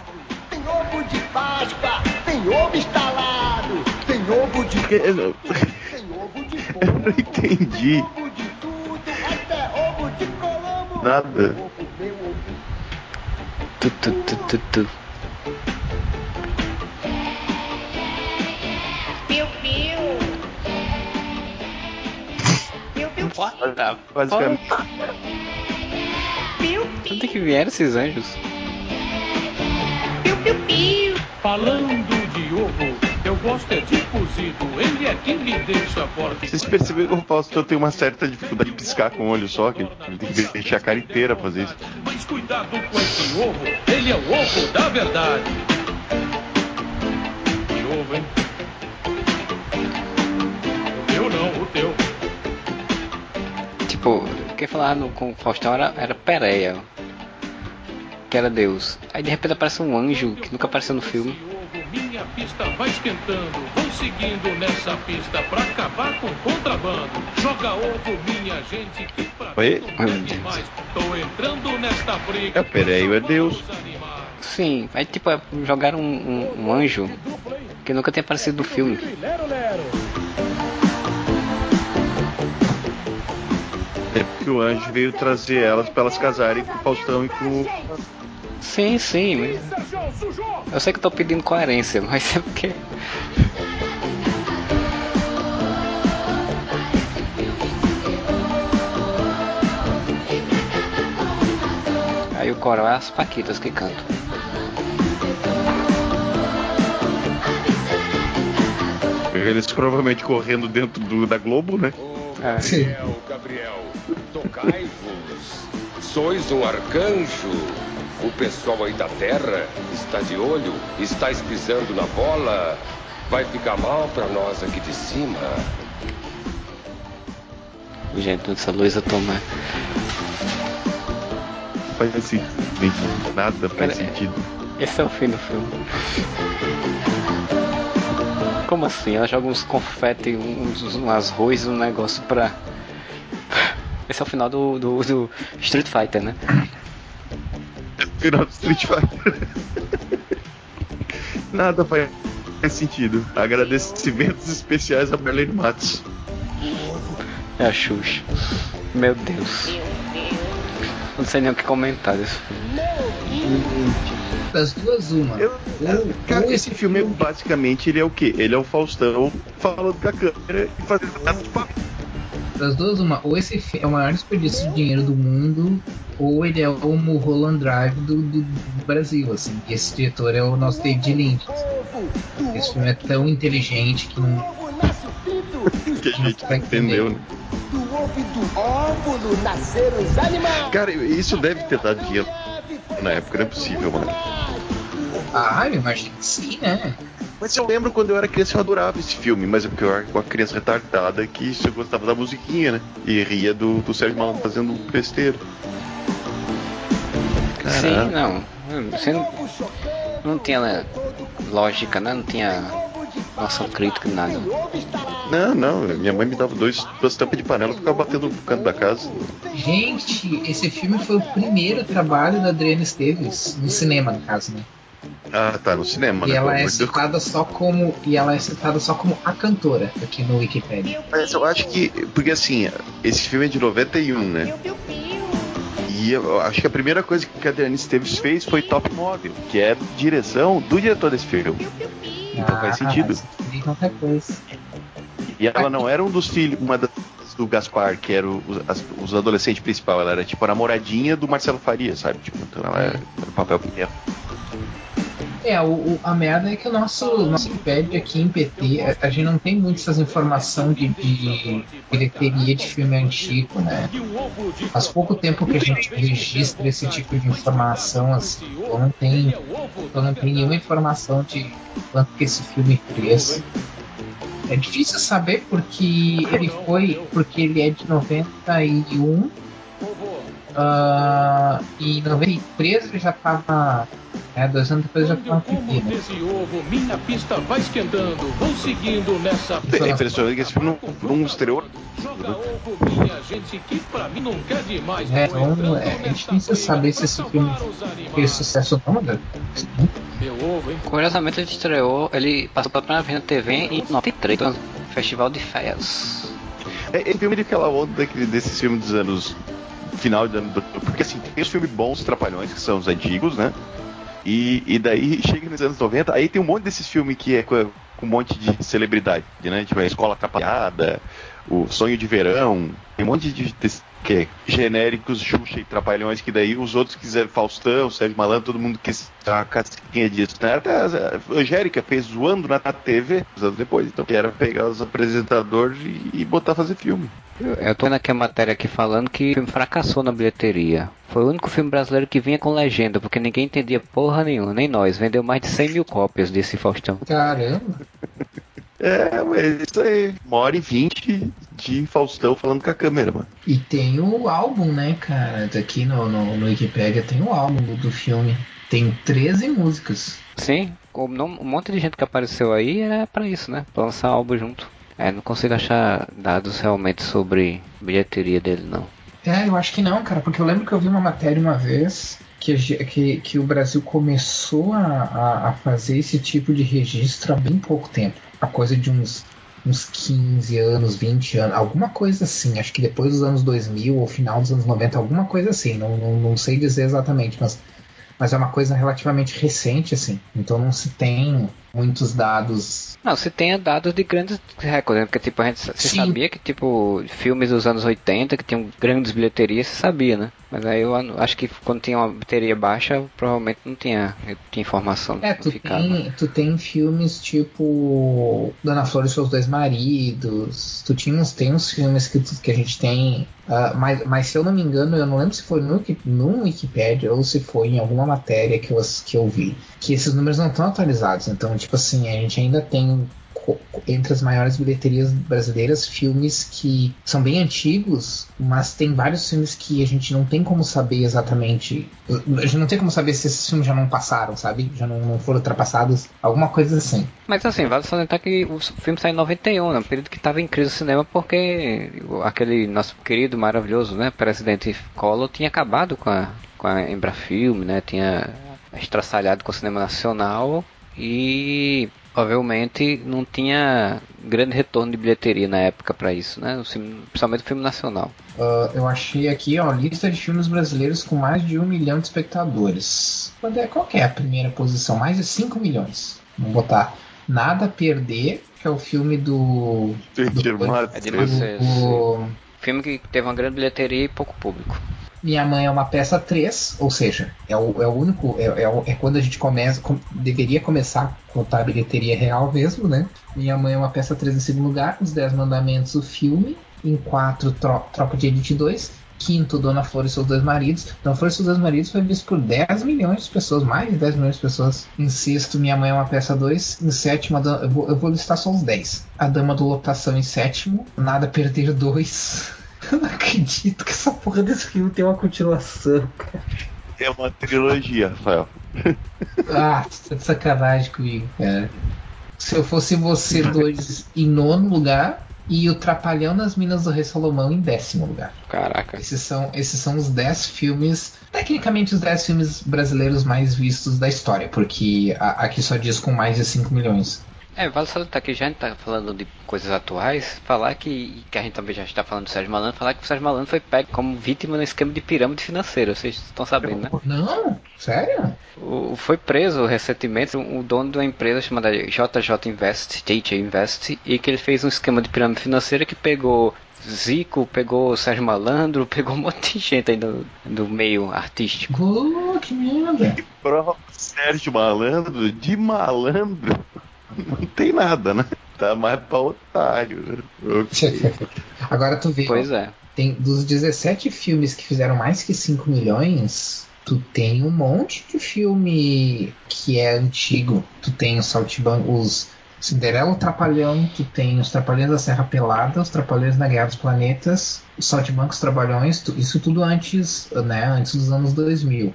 Tem ovo de Páscoa, tem ovo instalado, tem ovo de Porque eu não, tem ovo de eu não entendi ovo de tudo, até ovo de Colombo. nada. Tu, tu, tu, tu, tu. Tá, Basicamente. piu, Onde que vieram esses anjos? piu, piu, piu. Falando de ovo, eu gosto é de cozido. Ele é quem me deixa forte. Vocês perceberam que o Faustão tem uma certa dificuldade de piscar com o olho só, que ele tem que deixar a cara inteira pra fazer isso. Mas cuidado com esse ovo, ele é o ovo da verdade. Tipo, quem falava no, com o Faustão era, era Pereia, que era Deus. Aí de repente aparece um anjo que nunca apareceu no filme. Minha pista vai esquentando. Vão seguindo nessa pista pra acabar com o contrabando. Joga ovo, minha gente, que pra Oi? demais. Tô entrando nesta briga. É, Pereio é Deus. Sim, aí tipo, é, jogaram um, um- um anjo que nunca tinha aparecido no filme. É porque o anjo veio trazer elas pra elas casarem com o Faustão e com o. Sim, sim. Eu sei que eu tô pedindo coerência, mas é porque. Aí o coral é as Paquitas que cantam. Eles provavelmente correndo dentro do, da Globo, né? Gabriel, Gabriel, tocai-vos. Sois um arcanjo. O pessoal aí da terra está de olho, está pisando na bola. Vai ficar mal pra nós aqui de cima. Gente, essa Luísa toma. Faz sentido. Nada faz Cara, sentido. Esse é o fim do filme. Como assim? Ela joga uns confete, uns, umas arroz, um negócio pra. Esse é o final do, do, do Street Fighter, né? Final do Street Fighter. Nada faz sentido. Agradecimentos especiais a Marlene Matos. É a Xuxa. Meu Deus. Não sei nem o que comentar desse filme. Das duas, uma. Eu- Cara, esse filme basicamente ele é o quê? Ele é o Faustão falando com a câmera e fazendo nada de papel. Das duas, uma. Ou esse é o maior desperdício de dinheiro do mundo, ou ele é o Mulholland Drive do, do- do Brasil, assim. E esse diretor é o nosso David Lynch. assim. Esse filme é tão inteligente que não. que a gente não entendeu, né? Cara, isso deve ter dado dinheiro na época, não é possível, mano. Ah, eu imagino que sim, né? Mas eu lembro quando eu era criança, eu adorava esse filme, mas é porque eu era uma criança retardada que só gostava da musiquinha, né? E ria do, do Sérgio Malandro fazendo besteira. Sim, não. Você não, não tinha né, lógica, né? Não tinha noção crítica, nada. Não, não, minha mãe me dava dois, duas tampas de panela e ficava batendo no canto da casa. Gente, esse filme foi o primeiro trabalho da Adriana Esteves, no cinema, no caso, né? Ah, tá, no cinema, E né? ela é citada só como. E ela é citada só como a cantora aqui no Wikipedia. Mas eu acho que. Porque assim, esse filme é de 91, né? E eu acho que a primeira coisa que a Adriana Esteves fez foi Top Model, que é direção do diretor desse filme. Então faz sentido. Ah, mas coisa. E ela não era um dos filhos, uma das do Gaspar, que era o, os, os adolescentes principal, ela era tipo a namoradinha do Marcelo Faria, sabe? Tipo, então ela era, o papel pequeno. É, o, o- a merda é que o nosso, nosso Wikipedia aqui em PT, a, a gente não tem muito essas informações de, de de filme antigo, né? Faz pouco tempo que a gente registra esse tipo de informação, assim, então não tem, então não tem nenhuma informação de quanto que esse filme fez. É difícil saber porque ele foi, porque ele é de 91 e em 93 ele já estava, é, dois anos depois já estava Como pedindo. desse ovo, minha pista vai esquentando. Vão seguindo nessa É impressionante que esse filme não, não estreou. Joga ovo, minha gente, que pra mim não quer demais. É, Tô então, é, é difícil saber se esse filme fez sucesso ou não, né? Meu ovo, hein? Curiosamente ele estreou, ele passou pela primeira vez na TV em 93, no Festival de Férias. É, esse filme daquela onda daquele, desses filmes dos anos. Final do- Porque assim, tem os filmes bons, trapalhões, que são os antigos, né? E, e daí chega nos anos 90, aí tem um monte desses filmes que é com, com um monte de celebridade, né? Tipo, a Escola Atrapalhada, o Sonho de Verão, tem um monte de, de que é genéricos Xuxa e Trapalhões, que daí os outros quiseram Faustão, Sérgio Malandro, todo mundo quis dar uma casquinha disso. Né? Até a Angélica fez zoando na TV, uns anos depois, então que era pegar os apresentadores e, e botar a fazer filme. Eu tô vendo aqui a matéria aqui falando que o filme fracassou na bilheteria. Foi o único filme brasileiro que vinha com legenda, porque ninguém entendia porra nenhuma, nem nós. Vendeu mais de 100 mil cópias desse Faustão. Caramba! É, mas isso aí, uma hora e vinte de Faustão falando com a câmera, mano. E tem o álbum, né, cara? Aqui no, no, no Wikipedia tem o álbum do, do filme. Tem 13 músicas. Sim, um monte de gente que apareceu aí era para isso, né? Pra lançar álbum junto. É, não consigo achar dados realmente sobre bilheteria dele, não. É, eu acho que não, cara, porque eu lembro que eu vi uma matéria uma vez que, que, que o Brasil começou a, a, a fazer esse tipo de registro há bem pouco tempo. A coisa de uns uns 15 anos, 20 anos, alguma coisa assim. Acho que depois dos anos 2000 ou final dos anos 90, alguma coisa assim. Não, não, não sei dizer exatamente, mas, mas é uma coisa relativamente recente, assim. Então não se tem muitos dados. Não, se tem dados de grandes recordes, né? porque tipo, a gente você sabia que tipo filmes dos anos 80 que tinham grandes bilheterias, você sabia, né? Mas aí eu acho que quando tinha uma bilheteria baixa, provavelmente não tinha, tinha informação. É, tu tem, tu tem filmes tipo Dona Flor e seus dois maridos. Tu tinha uns, tem uns filmes que, que a gente tem. Uh, mas, mas se eu não me engano, eu não lembro se foi no, no Wikipedia ou se foi em alguma matéria que eu, que eu vi. Que esses números não estão atualizados. Então, tipo assim, a gente ainda tem entre as maiores bilheterias brasileiras filmes que são bem antigos, mas tem vários filmes que a gente não tem como saber exatamente. A gente não tem como saber se esses filmes já não passaram, sabe? Já não, não foram ultrapassados, alguma coisa assim. Mas assim, vale salientar que o filme saiu em 91, né? Um período que estava em crise do cinema porque aquele nosso querido, maravilhoso, né? Presidente Collor tinha acabado com a, com a Embrafilme, né? Tinha estraçalhado com o cinema nacional e provavelmente não tinha grande retorno de bilheteria na época para isso, né? Principalmente o filme nacional. Uh, eu achei aqui, ó, lista de filmes brasileiros com mais de um milhão de espectadores. Qual é a primeira posição? Mais de 5 milhões. Vamos botar Nada a Perder, que é o filme do... do é de Marcelo. O... Filme que teve uma grande bilheteria e pouco público. Minha Mãe é uma peça 3, ou seja, é o, é o único. É, é, é quando a gente começa. Com, deveria começar a contar a bilheteria real mesmo, né? Minha Mãe é uma peça 3 em segundo lugar, Os Dez Mandamentos, o filme. Em 4, tro, Tropa de Elite 2. Quinto, Dona Flor e seus dois maridos. Dona Flor e seus dois maridos foi visto por 10 milhões de pessoas, mais de 10 milhões de pessoas. Em sexto, Minha Mãe é uma peça 2. Em sétimo, eu vou, eu vou listar só os 10. A Dama do Lotação em sétimo. Nada Perder 2. Eu não acredito que essa porra desse filme tem uma continuação, cara. É uma trilogia, Rafael. Ah, você tá de sacanagem comigo, cara. Se eu fosse você dois em nono lugar e o Trapalhão nas Minas do Rei Salomão em décimo lugar. Caraca. Esses são, esses são os dez filmes, tecnicamente os dez filmes brasileiros mais vistos da história, porque a, aqui só diz com mais de 5 milhões. É, vale salientar que já a gente tá falando de coisas atuais, falar que, que a gente também já está falando do Sérgio Malandro, falar que o Sérgio Malandro foi pego como vítima no esquema de pirâmide financeira, vocês estão sabendo, né? Não, sério? O, foi preso recentemente o dono de uma empresa chamada JJ Invest, JJ Invest, e que ele fez um esquema de pirâmide financeira que pegou Zico, pegou Sérgio Malandro, pegou um monte de gente aí do, do meio artístico. Oh, que merda! E pro Sérgio Malandro, de malandro não tem nada, né? Tá mais pra otário. Okay. Agora tu vê. Pois é. Tem, dos 17 filmes que fizeram mais que 5 milhões, tu tem um monte de filme que é antigo. Tu tem os Saltiban, os Cinderela o Trapalhão, tu tem os Trapalhões da Serra Pelada, os Trapalhões na Guerra dos Planetas, os Saltimbancos Trapalhões, tu, isso tudo antes, né, antes dos anos 2000.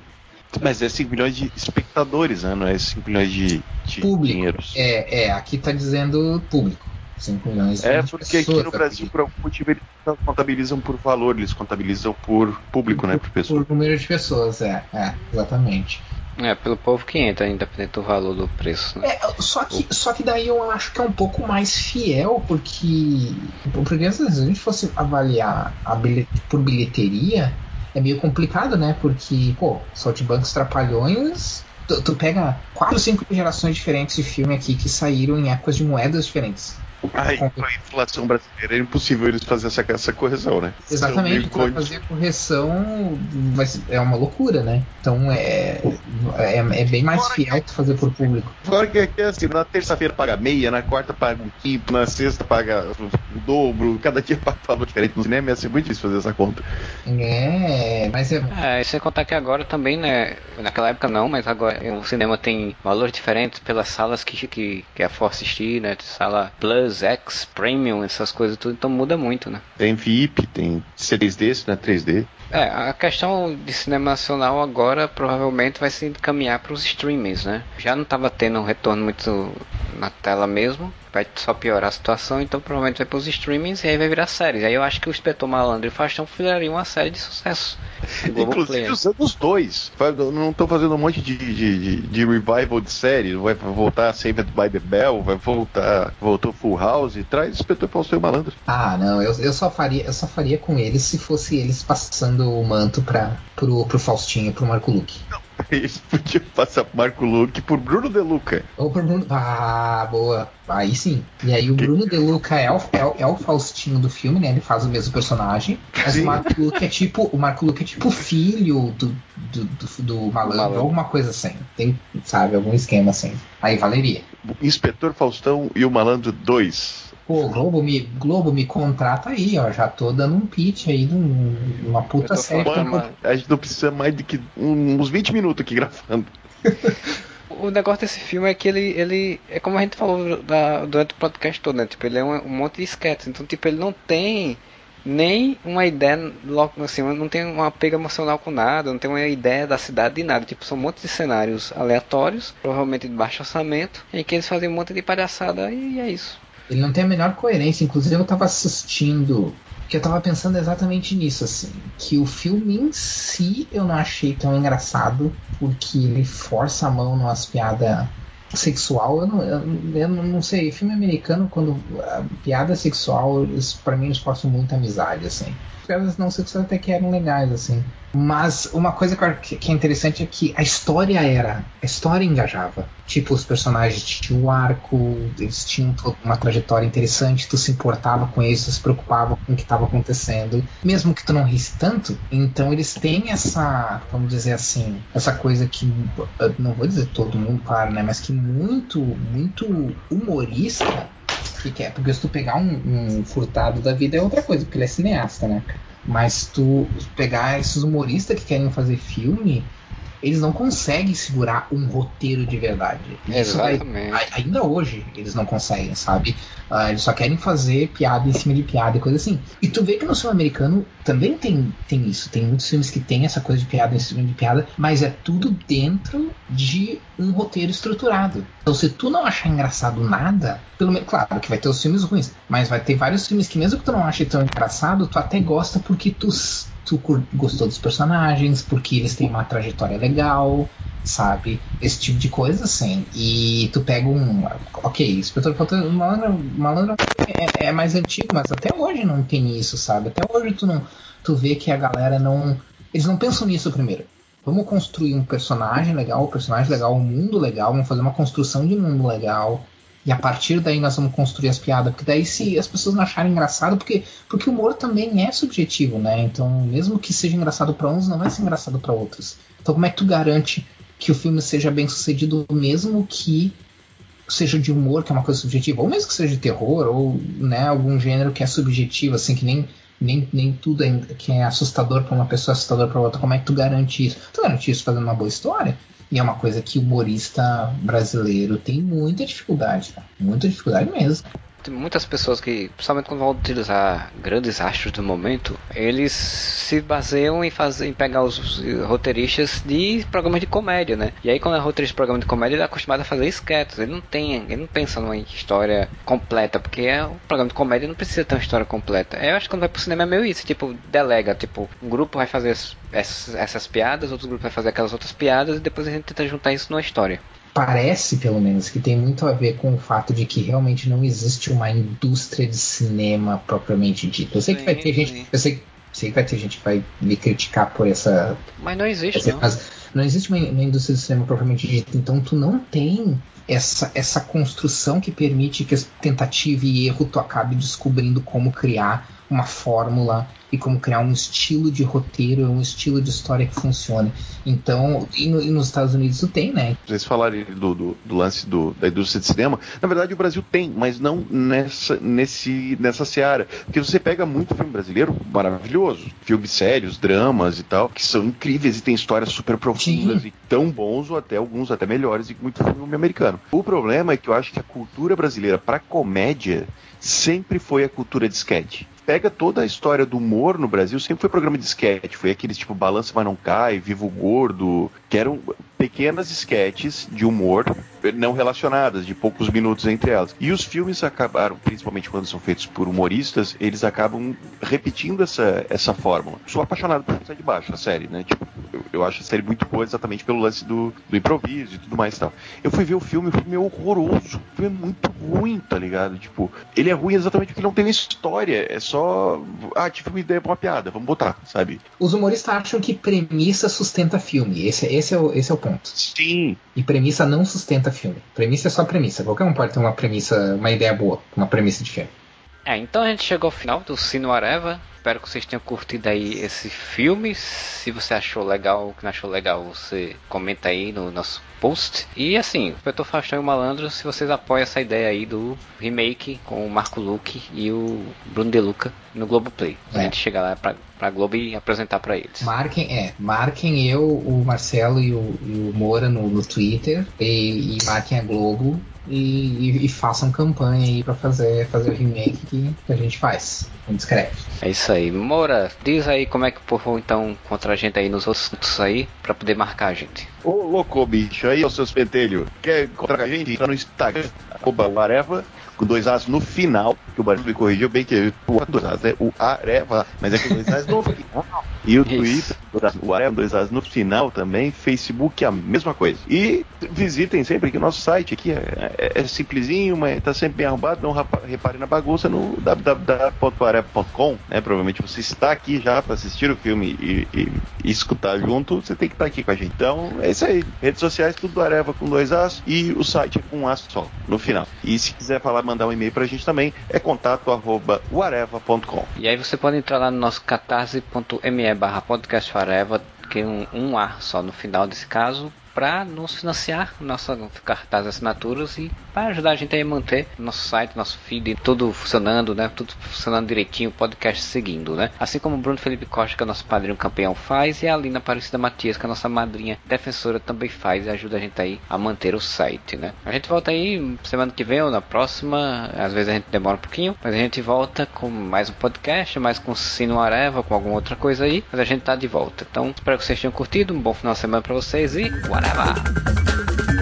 Mas é 5 milhões de espectadores, né? Não é 5 milhões de, de público. dinheiros. É, é, aqui tá dizendo público. 5 milhões É, porque aqui no Brasil, por algum motivo, eles não contabilizam por valor, eles contabilizam por público, por, né? Por, pessoa. por número de pessoas, é, é, exatamente. É, pelo povo que entra, independente do valor do preço. Né? É, só que, só que daí eu acho que é um pouco mais fiel, porque, porque se a gente fosse avaliar bilhet, por bilheteria, é meio complicado, né? Porque, pô, Saltimbancos Trapalhões Tu, tu pega quatro, cinco gerações diferentes de filme aqui que saíram em épocas de moedas diferentes. Ai, com a inflação brasileira é impossível eles fazerem essa, essa correção, né? Exatamente, para fazer a correção ser- é uma loucura, né? Então é, é, é bem mais fiel tu fazer por público. Fora que aqui assim, na terça-feira paga meia, na quarta paga um quinto, na sexta paga o dobro, cada dia paga um valor diferente no cinema, ia ser muito difícil fazer essa conta. É, mas é. É, e sem contar que agora também, né? Naquela época não, mas agora o cinema tem valores diferentes pelas salas que, que, que é for assistir, né? Sala Plus, X, Premium, essas coisas tudo, então muda muito, né? Tem VIP, tem C3D, né? 3D. É, a questão de cinema nacional agora provavelmente vai se encaminhar para os streamings, né? Já não estava tendo um retorno muito na tela mesmo, vai só piorar a situação, então provavelmente vai para os streamings e aí vai virar séries. Aí eu acho que o Inspetor Malandro e o Faustão fizeriam uma série de sucesso. Inclusive usando os dois. Faz- Não estão fazendo um monte de, de, de, de revival de série. Vai voltar Saved by the Bell, vai voltar. Voltou Full House. Traz Inspetor Faustão e Malandro. Ah, não, eu, eu só faria, eu só faria com eles se fosse eles passando o manto para pro, pro Faustinho, pro Marco Luque. Eles podiam passar pro Marco Luque por Bruno De Luca. Ou pro Bruno. Ah, boa. Aí sim. E aí o Bruno De Luca é o, é, o- é o Faustinho do filme, né? Ele faz o mesmo personagem. Mas Sim. o Marco Luque é tipo. O Marco Luque é tipo filho do, do, do, do malandro, Malandro. alguma coisa assim. Tem, sabe, algum esquema assim. Aí valeria. Inspetor Faustão e o Malandro 2. Pô, Globo me, Globo me contrata aí, ó. Já tô dando um pitch aí de um- uma puta série. falando, que mano. A gente não precisa mais de que um- uns 20 minutos aqui gravando. O negócio desse filme é que ele, ele é como a gente falou da- durante o podcast todo, né? Tipo, ele é um, um monte de sketches, então tipo, ele não tem nem uma ideia, logo assim, não tem um apego emocional com nada, não tem uma ideia da cidade de nada. Tipo, são um monte de cenários aleatórios, provavelmente de baixo orçamento, em que eles fazem um monte de palhaçada e é isso. Ele não tem a menor coerência. Inclusive, eu tava assistindo. Que eu tava pensando exatamente nisso, assim. Que o filme em si eu não achei tão engraçado. Porque ele força a mão numas piadas sexual. Eu não, eu, eu não sei. Filme americano, quando a piada sexual, pra mim, eles forçam muito a amizade, assim. As piadas não sexuais até que eram legais, assim. Mas uma coisa que é interessante é que a história era. A história engajava. Tipo, os personagens tinham um arco, eles tinham uma trajetória interessante, tu se importava com eles, tu se preocupava com o que estava acontecendo. Mesmo que tu não risse tanto, então eles têm essa, vamos dizer assim, essa coisa que, não vou dizer todo mundo, claro, né? Mas que muito, muito humorista que quer. Porque se tu pegar um, um furtado da vida é outra coisa, porque ele é cineasta, né? Mas tu pegar esses humoristas que querem fazer filme, eles não conseguem segurar um roteiro de verdade. Isso vai- Exatamente. a- ainda hoje eles não conseguem, sabe? Ah, eles só querem fazer piada em cima de piada e coisa assim. E tu vê que no cinema americano também tem, tem isso. Tem muitos filmes que tem essa coisa de piada em cima de piada, mas é tudo dentro de um roteiro estruturado. Então se tu não achar engraçado nada, pelo menos, claro que vai ter os filmes ruins, mas vai ter vários filmes que mesmo que tu não ache tão engraçado, tu até gosta porque tu, tu gostou dos personagens, porque eles têm uma trajetória legal, sabe? Esse tipo de coisa, assim. E tu pega um. Ok, Inspetor Faltando Malandro, Malandro é, é mais antigo, mas até hoje não tem isso, sabe? Até hoje tu não. Tu vê que a galera não. Eles não pensam nisso primeiro. Vamos construir um personagem legal, um personagem legal, um mundo legal, vamos fazer uma construção de mundo legal. E a partir daí nós vamos construir as piadas. Porque daí se as pessoas não acharem engraçado, porque, porque o humor também é subjetivo, né? Então, mesmo que seja engraçado para uns, não vai ser engraçado para outros. Então, como é que tu garante que o filme seja bem sucedido, mesmo que seja de humor, que é uma coisa subjetiva, ou mesmo que seja de terror, ou né, algum gênero que é subjetivo, assim, que nem, nem, nem tudo é, que é assustador para uma pessoa, é assustador para outra. Como é que tu garante isso? Tu garante isso fazendo uma boa história? E é uma coisa que o humorista brasileiro tem muita dificuldade, tá? Muita dificuldade mesmo. Tem muitas pessoas que, principalmente quando vão utilizar grandes astros do momento, eles se baseiam em fazer, em pegar os, roteiristas de programas de comédia, né? E aí quando é roteirista de programa de comédia, ele é acostumado a fazer sketches. Ele não tem, ele não pensa numa história completa, porque é um programa de comédia não precisa ter uma história completa. Eu acho que quando vai pro cinema é meio isso, tipo, delega, tipo, um grupo vai fazer es- essas, essas piadas, outro grupo vai fazer aquelas outras piadas e depois a gente tenta juntar isso numa história. Parece, pelo menos, que tem muito a ver com o fato de que realmente não existe uma indústria de cinema propriamente dita. Eu sei que vai ter gente. Eu sei, sei que vai ter gente que vai me criticar por essa. Mas não existe, essa, não. Mas não existe uma, uma indústria do cinema propriamente dita. Então tu não tem essa, essa construção que permite que tentativa e erro tu acabe descobrindo como criar uma fórmula e como criar um estilo de roteiro, um estilo de história que funcione. Então, e, no, e nos Estados Unidos isso tem, né? Vocês falarem do, do, do lance do, da indústria de cinema, na verdade o Brasil tem, mas não nessa, nesse, nessa seara. Porque você pega muito filme brasileiro maravilhoso, filmes sérios, dramas e tal, que são incríveis e tem histórias super profundas Sim. e tão bons, ou até alguns até melhores, e muito filme americano. O problema é que eu acho que a cultura brasileira para comédia sempre foi a cultura de sketch. Pega toda a história do humor no Brasil, sempre foi programa de sketch, foi aqueles tipo Balança Mas Não Cai, Vivo Gordo, que eram pequenas sketches de humor não relacionadas, de poucos minutos entre elas. E os filmes acabaram, principalmente quando são feitos por humoristas, eles acabam repetindo essa, essa fórmula. Sou apaixonado por Sai de Baixo, a série, né? Tipo, eu, eu, acho a série muito boa exatamente pelo lance do, do improviso e tudo mais e tal. Eu fui ver o filme, o filme é horroroso. O filme é muito ruim, tá ligado? Tipo, ele é ruim exatamente porque não tem história. É só. Ah, tive uma ideia pra uma piada, vamos botar, sabe? Os humoristas acham que premissa sustenta filme. Esse, esse, é, o, esse é o ponto. Sim. E premissa não sustenta filme. Premissa é só premissa. Qualquer um pode ter uma premissa, uma ideia boa, uma premissa de filme. É, então a gente chegou ao final do Sino Areva. Espero que vocês tenham curtido aí esse filme. Se você achou legal, o que não achou legal, você comenta aí no nosso post. E assim, Inspetor Faustão e o Malandro, se vocês apoiam essa ideia aí do remake com o Marco Luque e o Bruno De Luca no Globoplay. É. A gente chegar lá pra, pra Globo e apresentar para eles. Marquem, é, marquem eu, o Marcelo e o, e o Moura no, no Twitter e, e marquem a Globo e, e, e, façam campanha aí para fazer, fazer o remake que, que a gente faz. A gente escreve. É isso aí. Moura, diz aí como é que o povo então contra a gente aí nos assuntos aí para poder marcar a gente. Ô louco, bicho, aí, os seus pentelhos. Quer encontrar a gente? Tá no Instagram, arroba Areva, com dois As no final, que o Barulho me corrigiu bem que o dois As é o Areva, mas é com dois As no final. E o Twitter, o Areva, dois As no final também, Facebook a mesma coisa. E visitem sempre aqui o nosso site, aqui é, é, é simplesinho, mas tá sempre bem arrumado, não reparem na bagunça no www.areva.com, né? Provavelmente você está aqui já para assistir o filme e, e, e, escutar junto, você tem que estar tá aqui com a gente. Então, é isso aí. Redes sociais, tudo do Areva com dois As e o site é com um A só, no final. E se quiser falar, mandar um e-mail pra gente também, é contato arroba areva.com. E aí você pode entrar lá no nosso catarse.me barra podcastfareva, que é um, um A só no final desse caso, para nos financiar nossa cartaz assinaturas e para ajudar a gente a manter nosso site, nosso feed, tudo funcionando, né? Tudo funcionando direitinho, o podcast seguindo, né? Assim como o Bruno Felipe Costa, que é nosso padrinho campeão, faz, e a Alina Aparecida Matias, que é a nossa madrinha defensora, também faz e ajuda a gente aí a manter o site, né? A gente volta aí semana que vem ou na próxima, às vezes a gente demora um pouquinho, mas a gente volta com mais um podcast, mais com Sino Areva, com alguma outra coisa aí, mas a gente tá de volta. Então, espero que vocês tenham curtido, um bom final de semana para vocês e Ever.